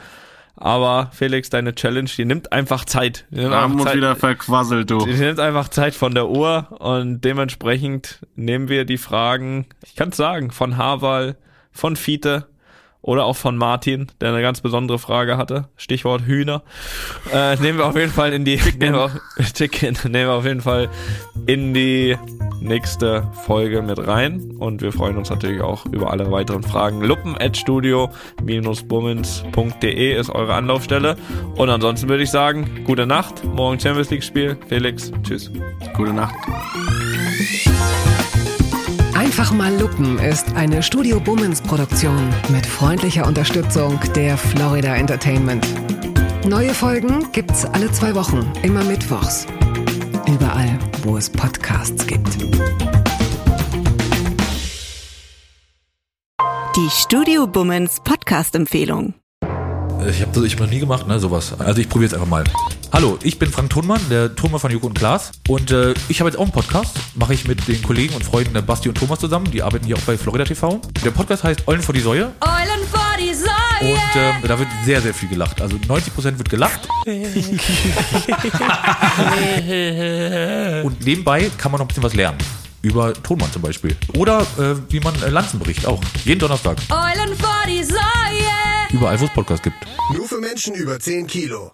Aber Felix, deine Challenge, die nimmt einfach Zeit. Die nimmt Haben einfach uns wieder verquasselt, du. Die nimmt einfach Zeit von der Uhr und dementsprechend nehmen wir die Fragen, ich kann es sagen, von Harval, von Fiete oder auch von Martin, der eine ganz besondere Frage hatte. Stichwort Hühner. Äh, nehmen wir auf jeden Fall in die nehmen wir, auf- [LAUGHS] Chicken, nehmen wir auf jeden Fall in die nächste Folge mit rein und wir freuen uns natürlich auch über alle weiteren Fragen. Luppen at studio-bummens.de ist eure Anlaufstelle und ansonsten würde ich sagen, gute Nacht, morgen Champions League Spiel. Felix, tschüss. Gute Nacht. Einfach mal Lupen ist eine Studio Bummens Produktion mit freundlicher Unterstützung der Florida Entertainment. Neue Folgen gibt's alle zwei Wochen, immer mittwochs. Überall, wo es Podcasts gibt. Die Studio Bummens Podcast-Empfehlung. Ich habe das ich hab noch nie gemacht, ne, sowas. Also ich probiere jetzt einfach mal. Hallo, ich bin Frank Thunmann, der Turmer von Joko und Klaas. Und äh, ich habe jetzt auch einen Podcast. Mache ich mit den Kollegen und Freunden äh, Basti und Thomas zusammen. Die arbeiten hier auch bei Florida TV. Der Podcast heißt Eulen vor die Säue. Eulen vor die Säue. Und ähm, da wird sehr, sehr viel gelacht. Also 90% wird gelacht. Und nebenbei kann man noch ein bisschen was lernen. Über Tonmann zum Beispiel. Oder äh, wie man äh, Lanzen bricht auch. Jeden Donnerstag. Eulen vor die Säue. Überall, wo es Podcasts gibt. Nur für Menschen über 10 Kilo.